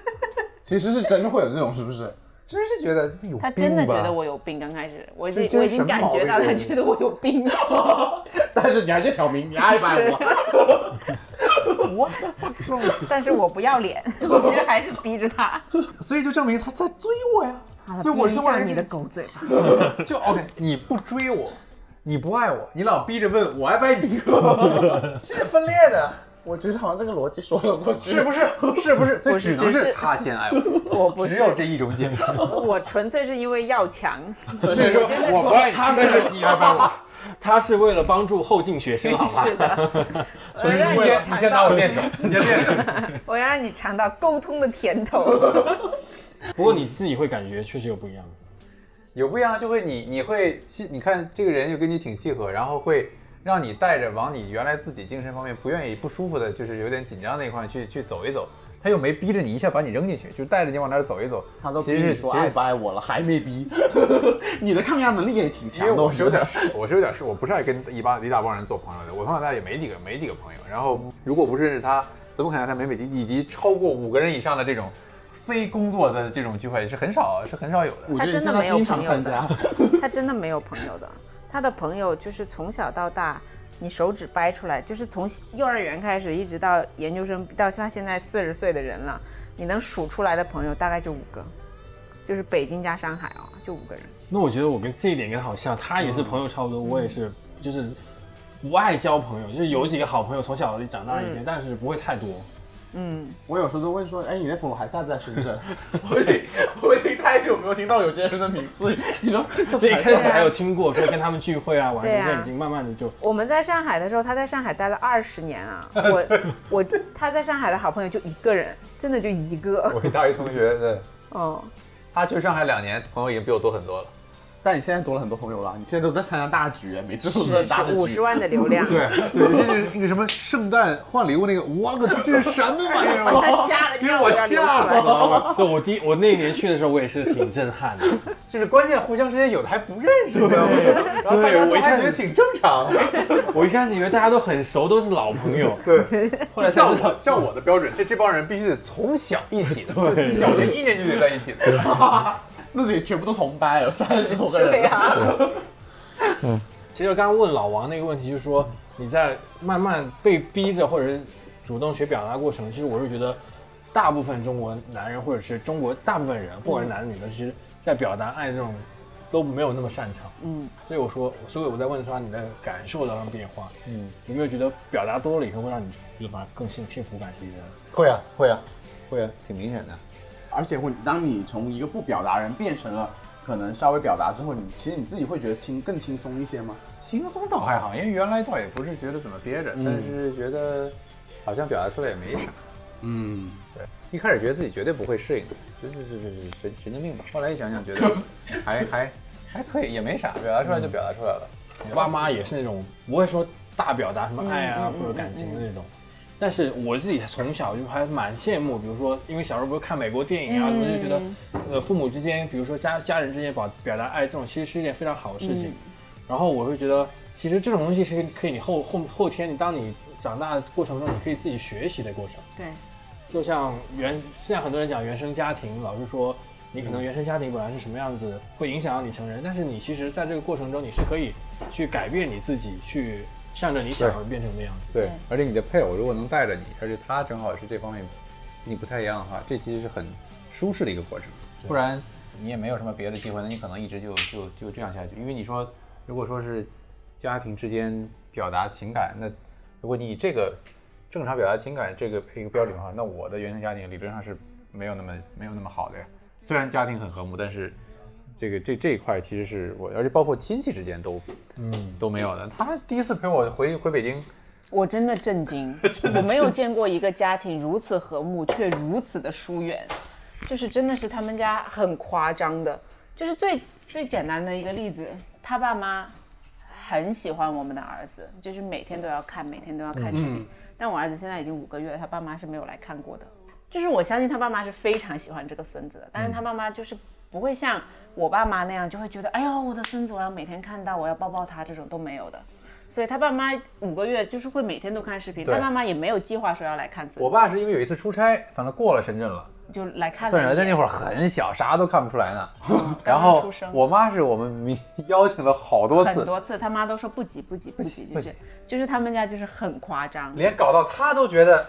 其实是真的会有这种，是不是？真是觉得有病吧。她真的觉得我有病，刚开始我已经我已经感觉到他觉得我有病了。但是你还是挑明，你爱不爱我？但是我不要脸，我就还是逼着他。所以就证明他在追我呀。所以我是为了你的狗嘴巴。就 OK，你不追我，你不爱我，你老逼着问我爱不爱你，这是分裂的，我觉得好像这个逻辑说得过去，是不是？是不是？所以不是只能是他先爱我，我不是只有这一种解释。我纯粹是因为要强，就是说我不爱你，但是你爱不爱我？他是为了帮助后进学生，好吗？是的，我就是让你你先，你先拿我到，练手，你先练手。我要让你尝到沟通的甜头。不过你自己会感觉确实有不一样。有不一样，就会你你会契，你看这个人就跟你挺契合，然后会让你带着往你原来自己精神方面不愿意、不舒服的，就是有点紧张那一块去去走一走。他又没逼着你一下把你扔进去，就带着你往那儿走一走。他都其实你说爱不爱我了，还没逼。你的抗压能力也挺强的，为我是有点我是有点是，我不是爱跟一帮一大帮人做朋友的，我从小到大也没几个没几个朋友。然后如果不是认识他，怎么可能他每每集以及超过五个人以上的这种非工作的这种聚会是很少是很少有的。他真的没有朋友的，他真的没有朋友的，他的朋友就是从小到大，你手指掰出来，就是从幼儿园开始一直到研究生，到他现在四十岁的人了，你能数出来的朋友大概就五个，就是北京加上海啊、就五个人。那我觉得我跟这一点跟他好像，他也是朋友差不多，我也是，就是不爱交朋友，就是有几个好朋友从小长大一些，但是不会太多。嗯，我有时候都问说，哎，你那朋友还在不在深圳？我已经我已经太久没有听到有些人的名字，你说 他这一开始还有听过说跟他们聚会啊，玩，现在已经慢慢的就我们在上海的时候，他在上海待了二十年啊，我我他在上海的好朋友就一个人，真的就一个。我一大一同学，对，哦，他去上海两年，朋友已经比我多很多了。但你现在多了很多朋友了，你现在都在参加大局，每次都是大。五十万的流量，对对，就是那个什么圣诞换礼物那个，我个这是什么玩意儿？把他吓得给我吓来。了！对我第一我那一年去的时候，我也是挺震撼的。就是关键，互相之间有的还不认识，你知道吗？然后大家我一开始觉得挺正常。我一开始以为大家都很熟，都是老朋友。对，后来才知道照我，照我的标准，这这帮人必须得从小一起的，就小学一年级就得在一起的。那里全部都同班，有三十多个人。对啊，其实刚刚问老王那个问题，就是说你在慢慢被逼着，或者是主动学表达过程，其实我是觉得，大部分中国男人或者是中国大部分人，不管是男的女的，其实在表达爱这种都没有那么擅长。嗯，所以我说，所以我在问说你的感受当中变化，嗯，有没有觉得表达多了以后会让你觉得把更幸幸福感提升？会啊，会啊，会啊，挺明显的。而且会，当你从一个不表达人变成了可能稍微表达之后，你其实你自己会觉得轻更轻松一些吗？轻松倒还好，因为原来倒也不是觉得怎么憋着，但是觉得好像表达出来也没啥。嗯，对，一开始觉得自己绝对不会适应，就是就是就是神神经病吧。后来一想想，觉得还还还可以，也没啥，表达出来就表达出来了。我爸妈也是那种不会说大表达什么爱啊、或者感情的那种。但是我自己从小就还蛮羡慕，比如说，因为小时候不是看美国电影啊，什么就觉得，呃，父母之间，比如说家家人之间表表达爱，这种其实是一件非常好的事情。然后我会觉得，其实这种东西是可以你后后后天，你当你长大的过程中，你可以自己学习的过程。对，就像原现在很多人讲原生家庭，老是说你可能原生家庭本来是什么样子，会影响到你成人，但是你其实在这个过程中，你是可以去改变你自己，去向着你想要变成的样子。对对，而且你的配偶如果能带着你，而且他正好是这方面跟你不太一样的话，这其实是很舒适的一个过程。不然你也没有什么别的机会，那你可能一直就就就这样下去。因为你说，如果说是家庭之间表达情感，那如果你以这个正常表达情感这个一个标准的话，那我的原生家庭理论上是没有那么没有那么好的呀。虽然家庭很和睦，但是这个这这一块其实是我，而且包括亲戚之间都嗯都没有的。他第一次陪我回回北京。我 真的震惊，我没有见过一个家庭如此和睦却如此的疏远，就是真的是他们家很夸张的，就是最最简单的一个例子，他爸妈很喜欢我们的儿子，就是每天都要看，每天都要看视频。但我儿子现在已经五个月了，他爸妈是没有来看过的。就是我相信他爸妈是非常喜欢这个孙子的，但是他爸妈就是不会像我爸妈那样，就会觉得，哎呦，我的孙子我要每天看到，我要抱抱他，这种都没有的。所以他爸妈五个月就是会每天都看视频，对他妈妈也没有计划说要来看孙子，我爸是因为有一次出差，反正过了深圳了，就来看算了一眼。是在那会儿很小，啥都看不出来呢。然刚后出生我妈是我们 邀请了好多次，很多次，他妈都说不急不急不急，就是就是他们家就是很夸张。连搞到他都觉得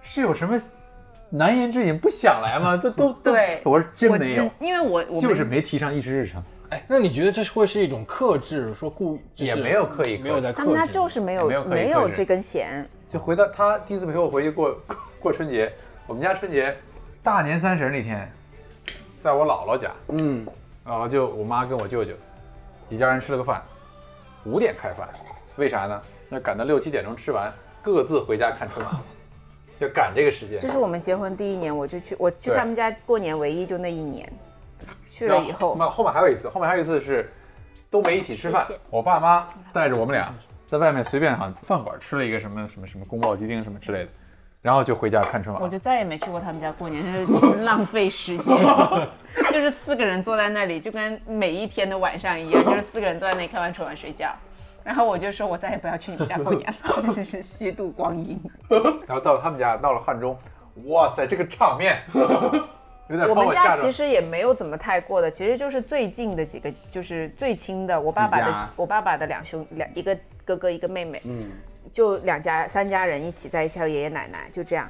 是有什么难言之隐不想来吗？都都都对，我说真没有，因为我我就是没提上议事日程，哎，那你觉得这是会是一种克制，说故意、就是也没有刻意没有在克制，他们家就是没有没有没有这根弦，就回到他第一次陪我回去过过过春节，我们家春节大年三十那天，在我姥姥家，嗯，姥姥就我妈跟我舅舅几家人吃了个饭，五点开饭，为啥呢？那赶到六七点钟吃完，各自回家看春晚，要赶这个时间。这是我们结婚第一年，我就去我去他们家过年，唯一就那一年，去了以后，那后面还有一次，后面还有一次是都没一起吃饭谢谢，我爸妈带着我们俩在外面随便好像饭馆吃了一个什么什么什么宫保鸡丁什么之类的，然后就回家看春晚。我就再也没去过他们家过年，就是浪费时间。就是四个人坐在那里，就跟每一天的晚上一样，就是四个人坐在那里看完春晚睡觉。然后我就说，我再也不要去你们家过年了，真是虚度光阴。然后到他们家，到了汉中，哇塞，这个场面，有点我们家其实也没有怎么太过的，其实就是最近的几个，就是最亲的，我爸爸的我爸爸的两兄两一个哥哥一个妹妹，嗯，就两家三家人一起在一起，还有爷爷奶奶，就这样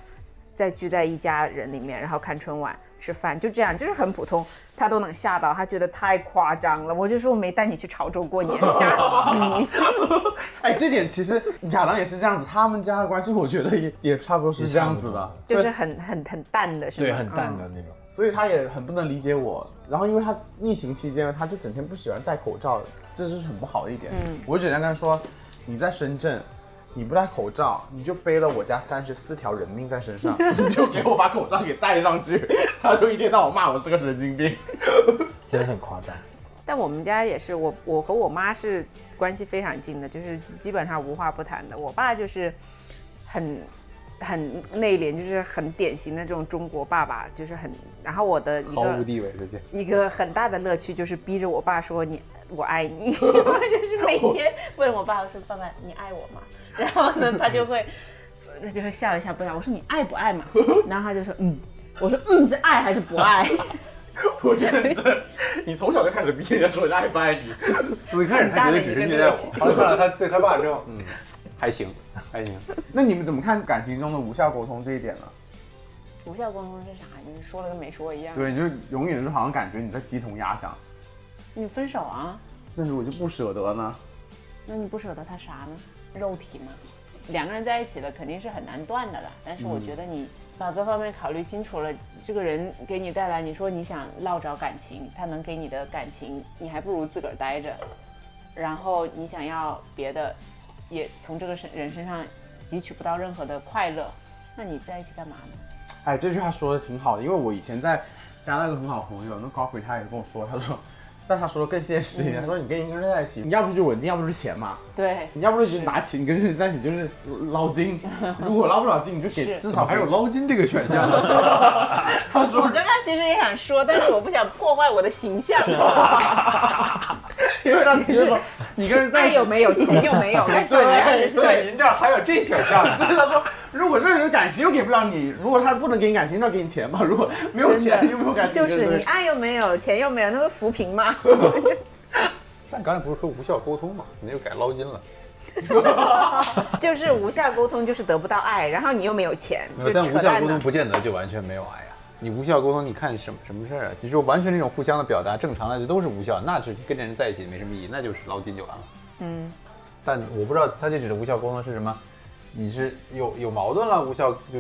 再聚在一家人里面，然后看春晚吃饭，就这样，就是很普通，他都能吓到，他觉得太夸张了，我就说我没带你去潮州过年，吓死你。哎，这点其实亚当也是这样子，他们家的关系我觉得也也差不多是这样子的，就是很很很淡的，是吗？对，很淡嗯的那种。所以他也很不能理解我。然后因为他疫情期间，他就整天不喜欢戴口罩，这是很不好的一点。嗯我就只能跟他说，你在深圳。你不戴口罩，你就背了我家三十四条人命在身上，你就给我把口罩给戴上去，他就一天到晚骂我是个神经病。真的很夸张。但我们家也是，我我和我妈是关系非常近的，就是基本上无话不谈的。我爸就是很很内敛，就是很典型的这种中国爸爸，就是很。然后我的一毫无个地位这些。一个很大的乐趣就是逼着我爸说你我爱你，就是每天问我爸我说爸爸你爱我吗？然后呢他就会他就会笑一下不笑，我说你爱不爱嘛？然后他就说嗯，我说嗯这爱还是不爱？我觉得你真的，你从小就开始逼人家说人家爱不爱你。我一开始他觉得只是虐待我，后来看了他对他爸之后，嗯，还行，还行。那你们怎么看感情中的无效沟通这一点呢？无效沟通是啥？你说了跟没说一样。对，你就永远就好像感觉你在鸡同鸭讲，你分手啊？那如果就不舍得呢？那你不舍得他啥呢？肉体嘛？两个人在一起了，肯定是很难断的了。但是我觉得你把各方面考虑清楚了，这个人给你带来，你说你想落着感情，他能给你的感情，你还不如自个儿待着。然后你想要别的，也从这个身人身上汲取不到任何的快乐，那你在一起干嘛呢？哎，这句话说的挺好的，因为我以前在加拿大有个很好朋友，那 Coffee 他也跟我说，他说，但他说的更现实一点，他说你跟一个人在一起，你要不就稳定，要不就是钱嘛，对，你要不就拿钱，你跟这个人在一起就是捞金，如果捞不了金，你就给至少还有捞金这个选项，他说我刚刚其实也想说，但是我不想破坏我的形象。因为他其实说你跟人在一起爱有没有，钱又没有，该赚的还是对，您这儿还有这选项呢。对，他说，如果这个人感情又给不了你，如果他不能给你感情，那给你钱嘛。如果没有钱又没有感情，就是你爱又没有，钱又没有，那不扶贫吗？但刚才不是说无效沟通嘛，你就改捞金了。就是无效沟通，就是得不到爱，然后你又没有钱，没有，但无效沟通。不见得就完全没有爱呀。你无效沟通，你看什么什么事儿啊？你说完全那种互相的表达，正常的这都是无效，那是跟这人在一起没什么意义，那就是捞金就完了。嗯，但我不知道他这指的无效沟通是什么，你是有有矛盾了，无效就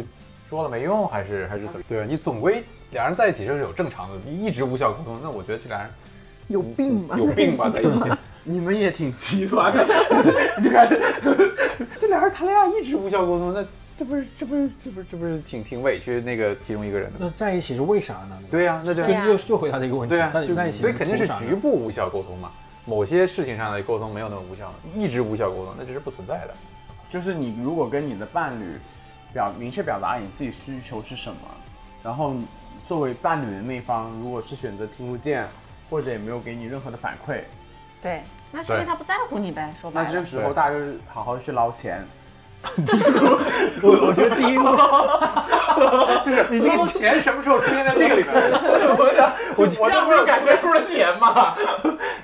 说了没用，还是还是怎么？对啊，你总归两人在一起就是有正常的，你一直无效沟通，那我觉得这俩人有病吧？有病吧在一起。你们也挺极端的，你就开始这俩人谈恋爱一直无效沟通，那这不是这不是这不是这不是挺挺委屈那个其中一个人的吗？那在一起是为啥呢？对呀、那这对呀就又又回答这个问题。对啊，就那你在一起所以肯定是图啥呢局部无效沟通嘛。某些事情上的沟通没有那么无效，一直无效沟通，那这是不存在的。就是你如果跟你的伴侣表明确表达你自己需求是什么，然后作为伴侣的那方，如果是选择听不见，或者也没有给你任何的反馈，对，那说明他不在乎你呗。说白了，那这时候大家就是好好去捞钱。我我觉得第一步 就是你这个钱什么时候出现在这个里面？我想，我我这不是感觉出了钱吗？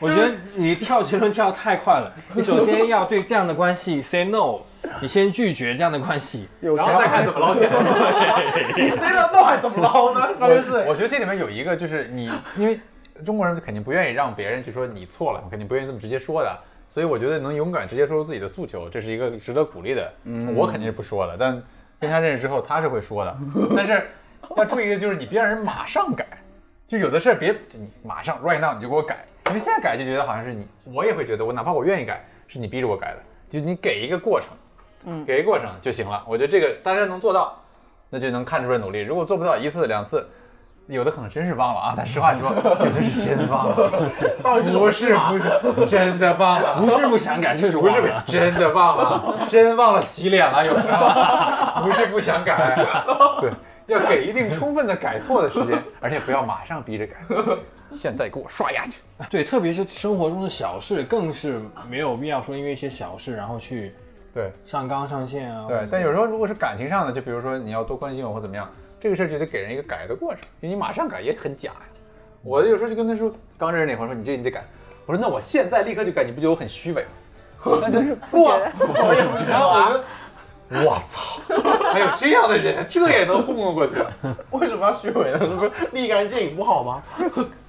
我觉得你跳结论跳得太快了。你首先要对这样的关系 say no，你先拒绝这样的关系，有然后再看怎么捞钱。你 say 了 no 还怎么捞呢？关键是我觉得这里面有一个就是你，因为中国人肯定不愿意让别人就说你错了，肯定不愿意这么直接说的。所以我觉得能勇敢直接说出自己的诉求，这是一个值得鼓励的。嗯我肯定是不说的，但跟他认识之后，他是会说的。但是要注意的就是你别让人马上改，就有的事儿别你马上 right now 你就给我改，因为现在改就觉得好像是你，我也会觉得我哪怕我愿意改，是你逼着我改的，就你给一个过程，嗯，给一个过程就行了。我觉得这个大家能做到，那就能看出来努力。如果做不到一次两次，有的可能真是忘了啊。但实话实说，有的是真忘了，到底不是不是真的忘了，不是不想改，就是不是。真的忘了，真忘了洗脸了，有时候 不是不想改，对，要给一定充分的改错的时间，而且不要马上逼着改，现在给我刷牙去。对，特别是生活中的小事，更是没有必要说因为一些小事然后去对上纲上线啊。对，但有时候如果是感情上的，就比如说你要多关心我或怎么样，这个事儿就得给人一个改的过程，因为你马上改也很假呀。我有时候就跟他说，刚认识那会儿说你这你得改，我说那我现在立刻就改，你不觉得我很虚伪吗？那就是不，我也不觉得。然后我觉得，我操，还有这样的人，这也能糊弄过去？为什么要虚伪呢？不是立竿见影不好吗？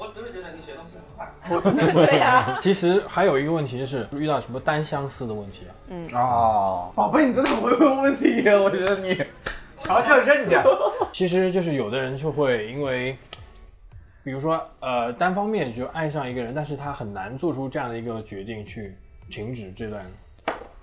我只是觉得你写东西很快。对呀、其实还有一个问题就是遇到什么单相思的问题啊？哦，宝贝，你真的很会问问题耶，我觉得你。瞧瞧人家，其实就是有的人就会因为，比如说呃单方面就爱上一个人，但是他很难做出这样的一个决定去停止这段，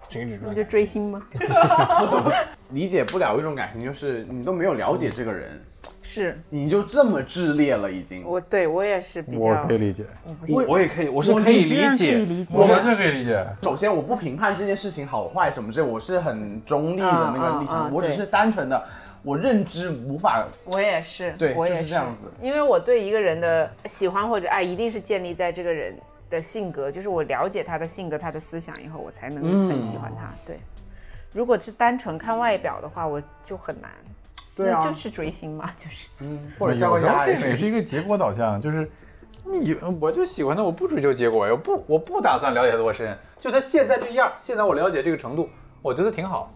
停止这不就。追星吗？理解不了一种感情，就是你都没有了解这个人，是。你就这么炽烈了，已经。我对我也是比较可以，理解，我我也可以，我是可以理解，我完全可以理解。首先，我不评判这件事情好坏什么之类，我是很中立的那个立场，我只是单纯的我认知无法我也是，对我也就是。这样子。因为我对一个人的喜欢或者爱，一定是建立在这个人的性格，就是我了解他的性格、他的思想以后，我才能很喜欢他。对，如果是单纯看外表的话，我就很难。对啊那就是追星嘛，就是。嗯或者有时候这个也是一个结果导向，就是你我就喜欢他，我不追求结果，我不我不打算了解他多深，就他现在这样，现在我了解这个程度，我觉得挺好，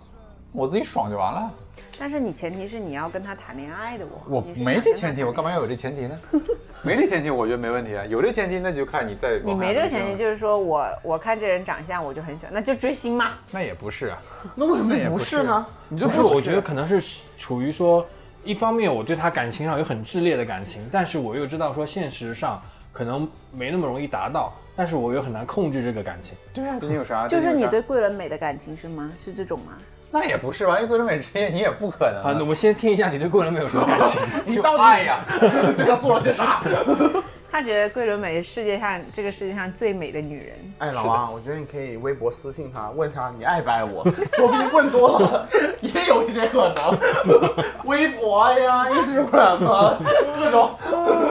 我自己爽就完了。但是你前提是你要跟他谈恋爱的我，我没这前提，我干嘛要有这前提呢？没这前提，我觉得没问题啊。有这前提，那就看你在。你没这个前提，就是说我我看这人长相我就很喜欢，那就追星嘛。那也不是啊。那为什么也不是呢？你就不是，我觉得可能是处于说，一方面我对他感情上有很炽烈的感情，但是我又知道说现实上可能没那么容易达到，但是我又很难控制这个感情。对啊，你有啥？就是你对桂纶镁的感情是吗？是这种吗？那也不是吧？因为桂纶镁职业你也不可能啊，那我们先听一下你对桂纶镁有什么感情？你到底爱呀？对他做了些啥？他觉得桂纶镁是世界上这个世界上最美的女人。哎，老王，我觉得你可以微博私信他，问他你爱不爱我，说不定问多了也有一些可能。微博呀，Instagram 啊，各种，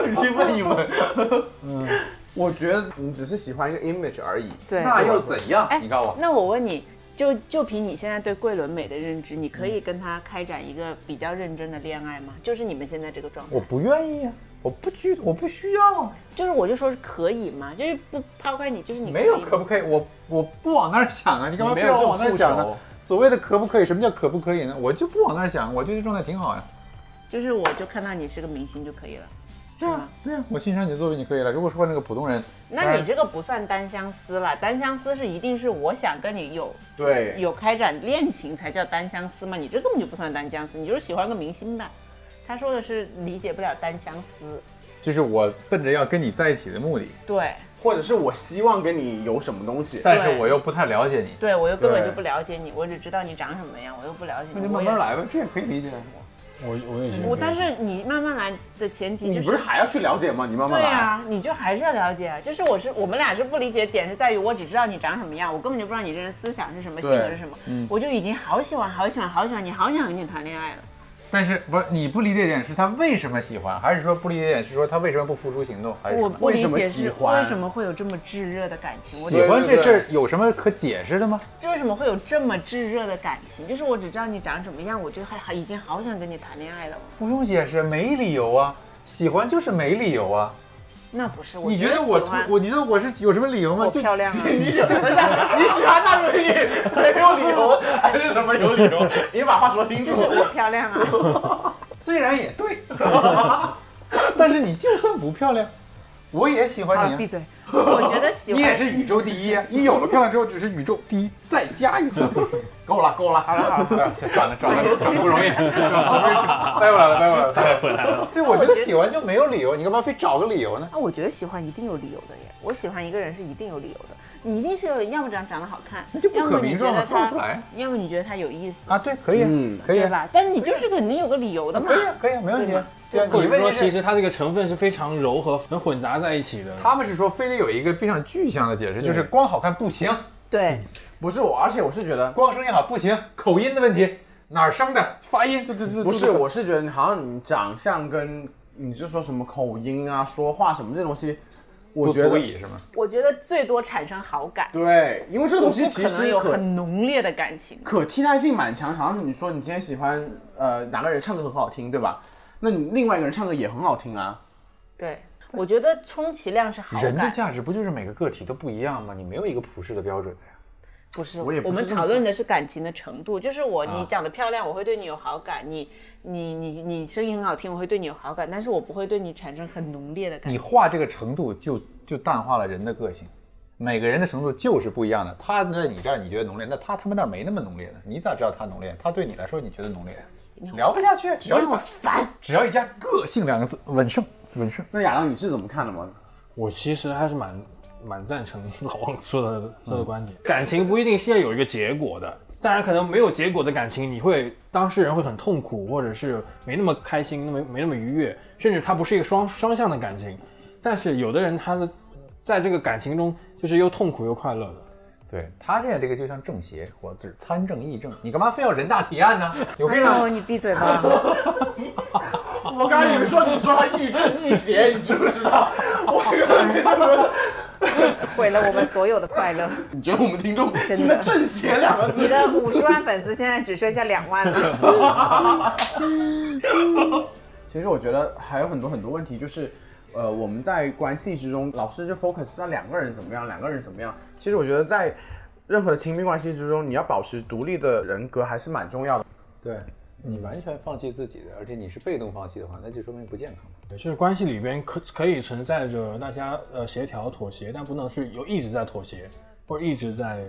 你去问一问。嗯，我觉得你只是喜欢一个 image 而已。对，那又怎样？哎你告诉我。那我问你，就就凭你现在对桂纶镁的认知，你可以跟他开展一个比较认真的恋爱吗？就是你们现在这个状态我，不愿意啊，我不需，我不需要啊。就是我就说是可以吗？就是不抛开你，就是你没有可不可以？我我不往那儿想啊，你干嘛非要你没有往那儿想呢？所谓的可不可以，什么叫可不可以呢？我就不往那儿想，我觉得这状态挺好呀。就是我就看到你是个明星就可以了，是吗？对啊，我欣赏你的作品就可以了。如果说那个普通人，那你这个不算单相思了，单相思是一定是我想跟你有对，有开展恋情才叫单相思嘛，你这根本就不算单相思，你就是喜欢个明星呗。他说的是理解不了单相思，就是我奔着要跟你在一起的目的，对或者是我希望跟你有什么东西。但是我又不太了解你，对，我又根本就不了解你，我只知道你长什么样，我又不了解你，那就。慢慢来呗，这也可以理解。我我也觉得，我但是你慢慢来的前提就是你不是还要去了解吗？你慢慢来。对啊，你就还是要了解啊。就是我是我们俩是不理解点是在于我只知道你长什么样，我根本就不知道你这人思想是什么，性格是什么，我就已经好喜欢好喜欢好喜欢你，好想和你谈恋爱了。但是不是你不理解点是他为什么喜欢，还是说不理解点是说他为什么不付出行动，还是什么？我不理为什么解是喜欢为什么会有这么炙热的感情，我喜欢这事儿有什么可解释的吗？这为什么会有这么炙热的感情？就是我只知道你长什么样，我就还还已经好想跟你谈恋爱了。不用解释，没理由啊，喜欢就是没理由啊。那不是我，你觉觉得我我你觉得我是有什么理由吗？我就漂亮啊？你喜欢等一下，你喜欢那美女没有理由，还是什么有理由？你把话说清楚。就是我漂亮啊。虽然也对，但是你就算不漂亮，我也喜欢你、啊。闭嘴。我觉得喜欢你也是宇宙第一啊！你有了漂亮之后，只是宇宙第一再加一分。够了，够了，好了，好了。哎呀，转了转了转不容易，掰过来了，掰过来了，掰回来了。对，我觉得喜欢就没有理由，你干嘛非找个理由呢？啊，我觉得喜欢一定有理由的耶。我喜欢一个人是一定有理由的，你一定是有，要么长长得好看，那就不可要么你名状的觉得他说不出来，要么你觉得他有意思，啊，对，可以啊，嗯可以吧？但是你就是肯定有个理由的嘛。可以啊，可以啊，没问题啊。对啊，或者说你问题是其实它这个成分是非常柔和、很混杂在一起的。他们是说非得有一个非常具象的解释，就是光好看不行，对，不是我，而且我是觉得，光声音好不行，口音的问题，哪儿生的，发音这这这不是，我是觉得你好像你长相跟你就说什么口音啊、说话什么这东西，我觉得是吗？我觉得最多产生好感，对，因为这个东西不其可能有很浓烈的感情。可替代性蛮强。好像你说你今天喜欢呃哪个人唱歌很好听，对吧？那你另外一个人唱歌也很好听啊。对，我觉得充其量是好感人的，价值不就是每个个体都不一样吗？你没有一个普世的标准的呀。不是我也不我们讨论的是感情的程度，就是我啊你长得漂亮，我会对你有好感；你你你你声音很好听，我会对你有好感，但是我不会对你产生很浓烈的感你。画这个程度就就淡化了人的个性，每个人的程度就是不一样的。他在你这儿你觉得浓烈，那他他们那儿没那么浓烈的，你咋知道他浓烈？他对你来说你觉得浓烈？聊不下去，只要你好烦，只要一加个性两个字，稳胜稳胜。那亚当你是怎么看的吗？我其实还是蛮蛮赞成 老王说的说的观点，感情不一定是要有一个结果的。当然，可能没有结果的感情，你会当事人会很痛苦，或者是没那么开心，那么没那么愉悦，甚至它不是一个双双向的感情。但是有的人他的在这个感情中就是又痛苦又快乐的。对他现在这个就像政协活字，参政议政，你干嘛非要人大提案呢？有哎病啊！呦，你闭嘴吧！我刚才以为说你说他议政议邪，你知不知道？我刚才就说，毁了我们所有的快乐。你觉得我们听众真的“正邪”两个字你的五十万粉丝现在只剩下两万了。其实我觉得还有很多很多问题，就是，呃，我们在关系之中，老是就 focus 在两个人怎么样，两个人怎么样。其实我觉得在任何的亲密关系之中，你要保持独立的人格还是蛮重要的。对你完全放弃自己的，而且你是被动放弃的话，那就说明不健康。对，就是关系里边可可以存在着大家呃协调妥协，但不能是有一直在妥协，或者一直在，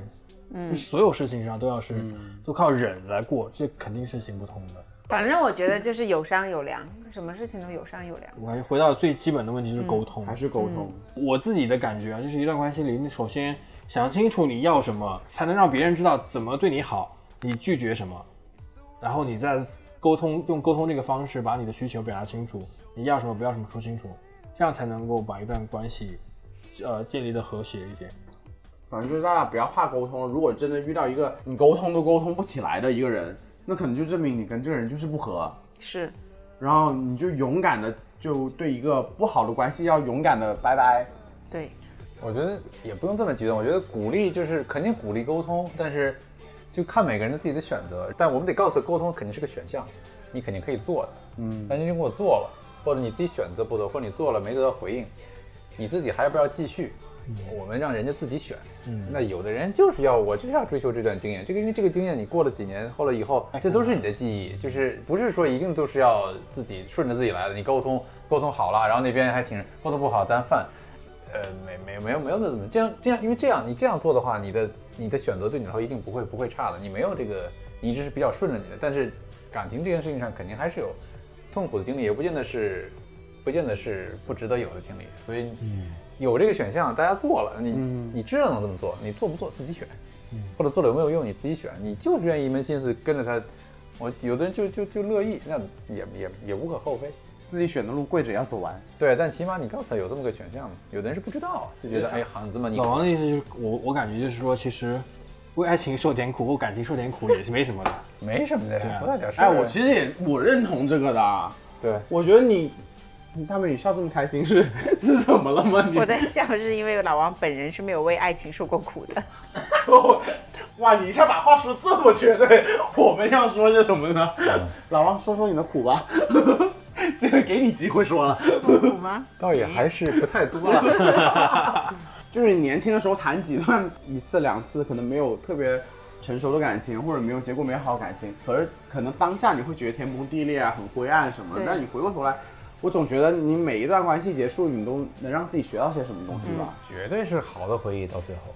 嗯，所有事情上都要是、都靠忍来过，这肯定是行不通的。反正我觉得就是有商有量，什么事情都有商有量。我感觉回到最基本的问题就是沟通，还是沟通。我自己的感觉啊，就是一段关系里，你首先想清楚你要什么，才能让别人知道怎么对你好，你拒绝什么，然后你再沟通，用沟通这个方式把你的需求表达清楚，你要什么不要什么说清楚，这样才能够把一段关系，呃，建立的和谐一点。反正就是大家不要怕沟通，如果真的遇到一个你沟通都沟通不起来的一个人，那可能就证明你跟这个人就是不合，是，然后你就勇敢的就对一个不好的关系要勇敢的拜拜。对，我觉得也不用这么激动，我觉得鼓励就是肯定鼓励沟通，但是就看每个人的自己的选择。但我们得告诉沟通肯定是个选项，你肯定可以做的。嗯，但是如果做了，或者你自己选择不做，或者你做了没得到回应，你自己还要不要继续？我们让人家自己选。嗯，那有的人就是要我就是要追求这段经验，这个因为这个经验你过了几年后了以后，这都是你的记忆，就是不是说一定都是要自己顺着自己来的。你沟通沟通好了，然后那边还挺沟通不好，咱犯。呃，没没没有没有那怎么这样这样，因为这样你这样做的话，你的你的选择对你来说一定不会不会差的。你没有这个，你一直是比较顺着你的，但是感情这件事情上肯定还是有痛苦的经历，也不见得是不见得是不值得有的经历。所以有这个选项，大家做了，你、你知道能这么做，你做不做自己选，或者做了有没有用你自己选，你就是愿意一门心思跟着他。我有的人就就就乐意，那也也也无可厚非。自己选的路跪着也要走完。对，但起码你告诉他有这么个选项嘛。有的人是不知道，就觉得哎，好像这么你老王的意思就是，我我感觉就是说，其实为爱情受点苦，为感情受点苦也是没什么的。没什么的对啊多大点事儿。哎，我其实也我认同这个的啊。对，我觉得你，你大美你笑这么开心是 是怎么了吗？你我在笑是因为老王本人是没有为爱情受过苦的。哇，你一下把话说这么绝对，我们要说些什么呢？老王说说你的苦吧，现在给你机会说了。苦吗？倒也还是不太多了。就是你年轻的时候谈几段一次两次，可能没有特别成熟的感情，或者没有结过美好的感情，可是可能当下你会觉得天崩地裂啊，很灰暗什么的。但你回过头来，我总觉得你每一段关系结束，你都能让自己学到些什么东西吧。绝对是好的回忆到最后，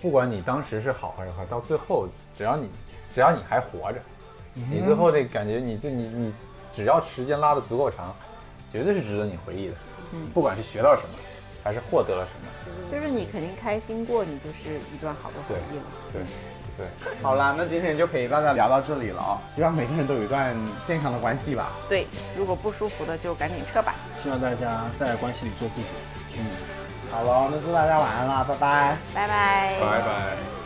不管你当时是好还是坏，到最后只要你只要你还活着，你最后这感觉你就你你只要时间拉的足够长，绝对是值得你回忆的。嗯不管是学到什么，还是获得了什么。就是你肯定开心过，你就是一段好的回忆了。对对，好啦，那今天就可以大家聊到这里了啊、希望每个人都有一段健康的关系吧。对，如果不舒服的就赶紧撤吧。希望大家在关系里做自己。嗯好了，那祝大家晚安啦，拜拜。拜拜。拜拜。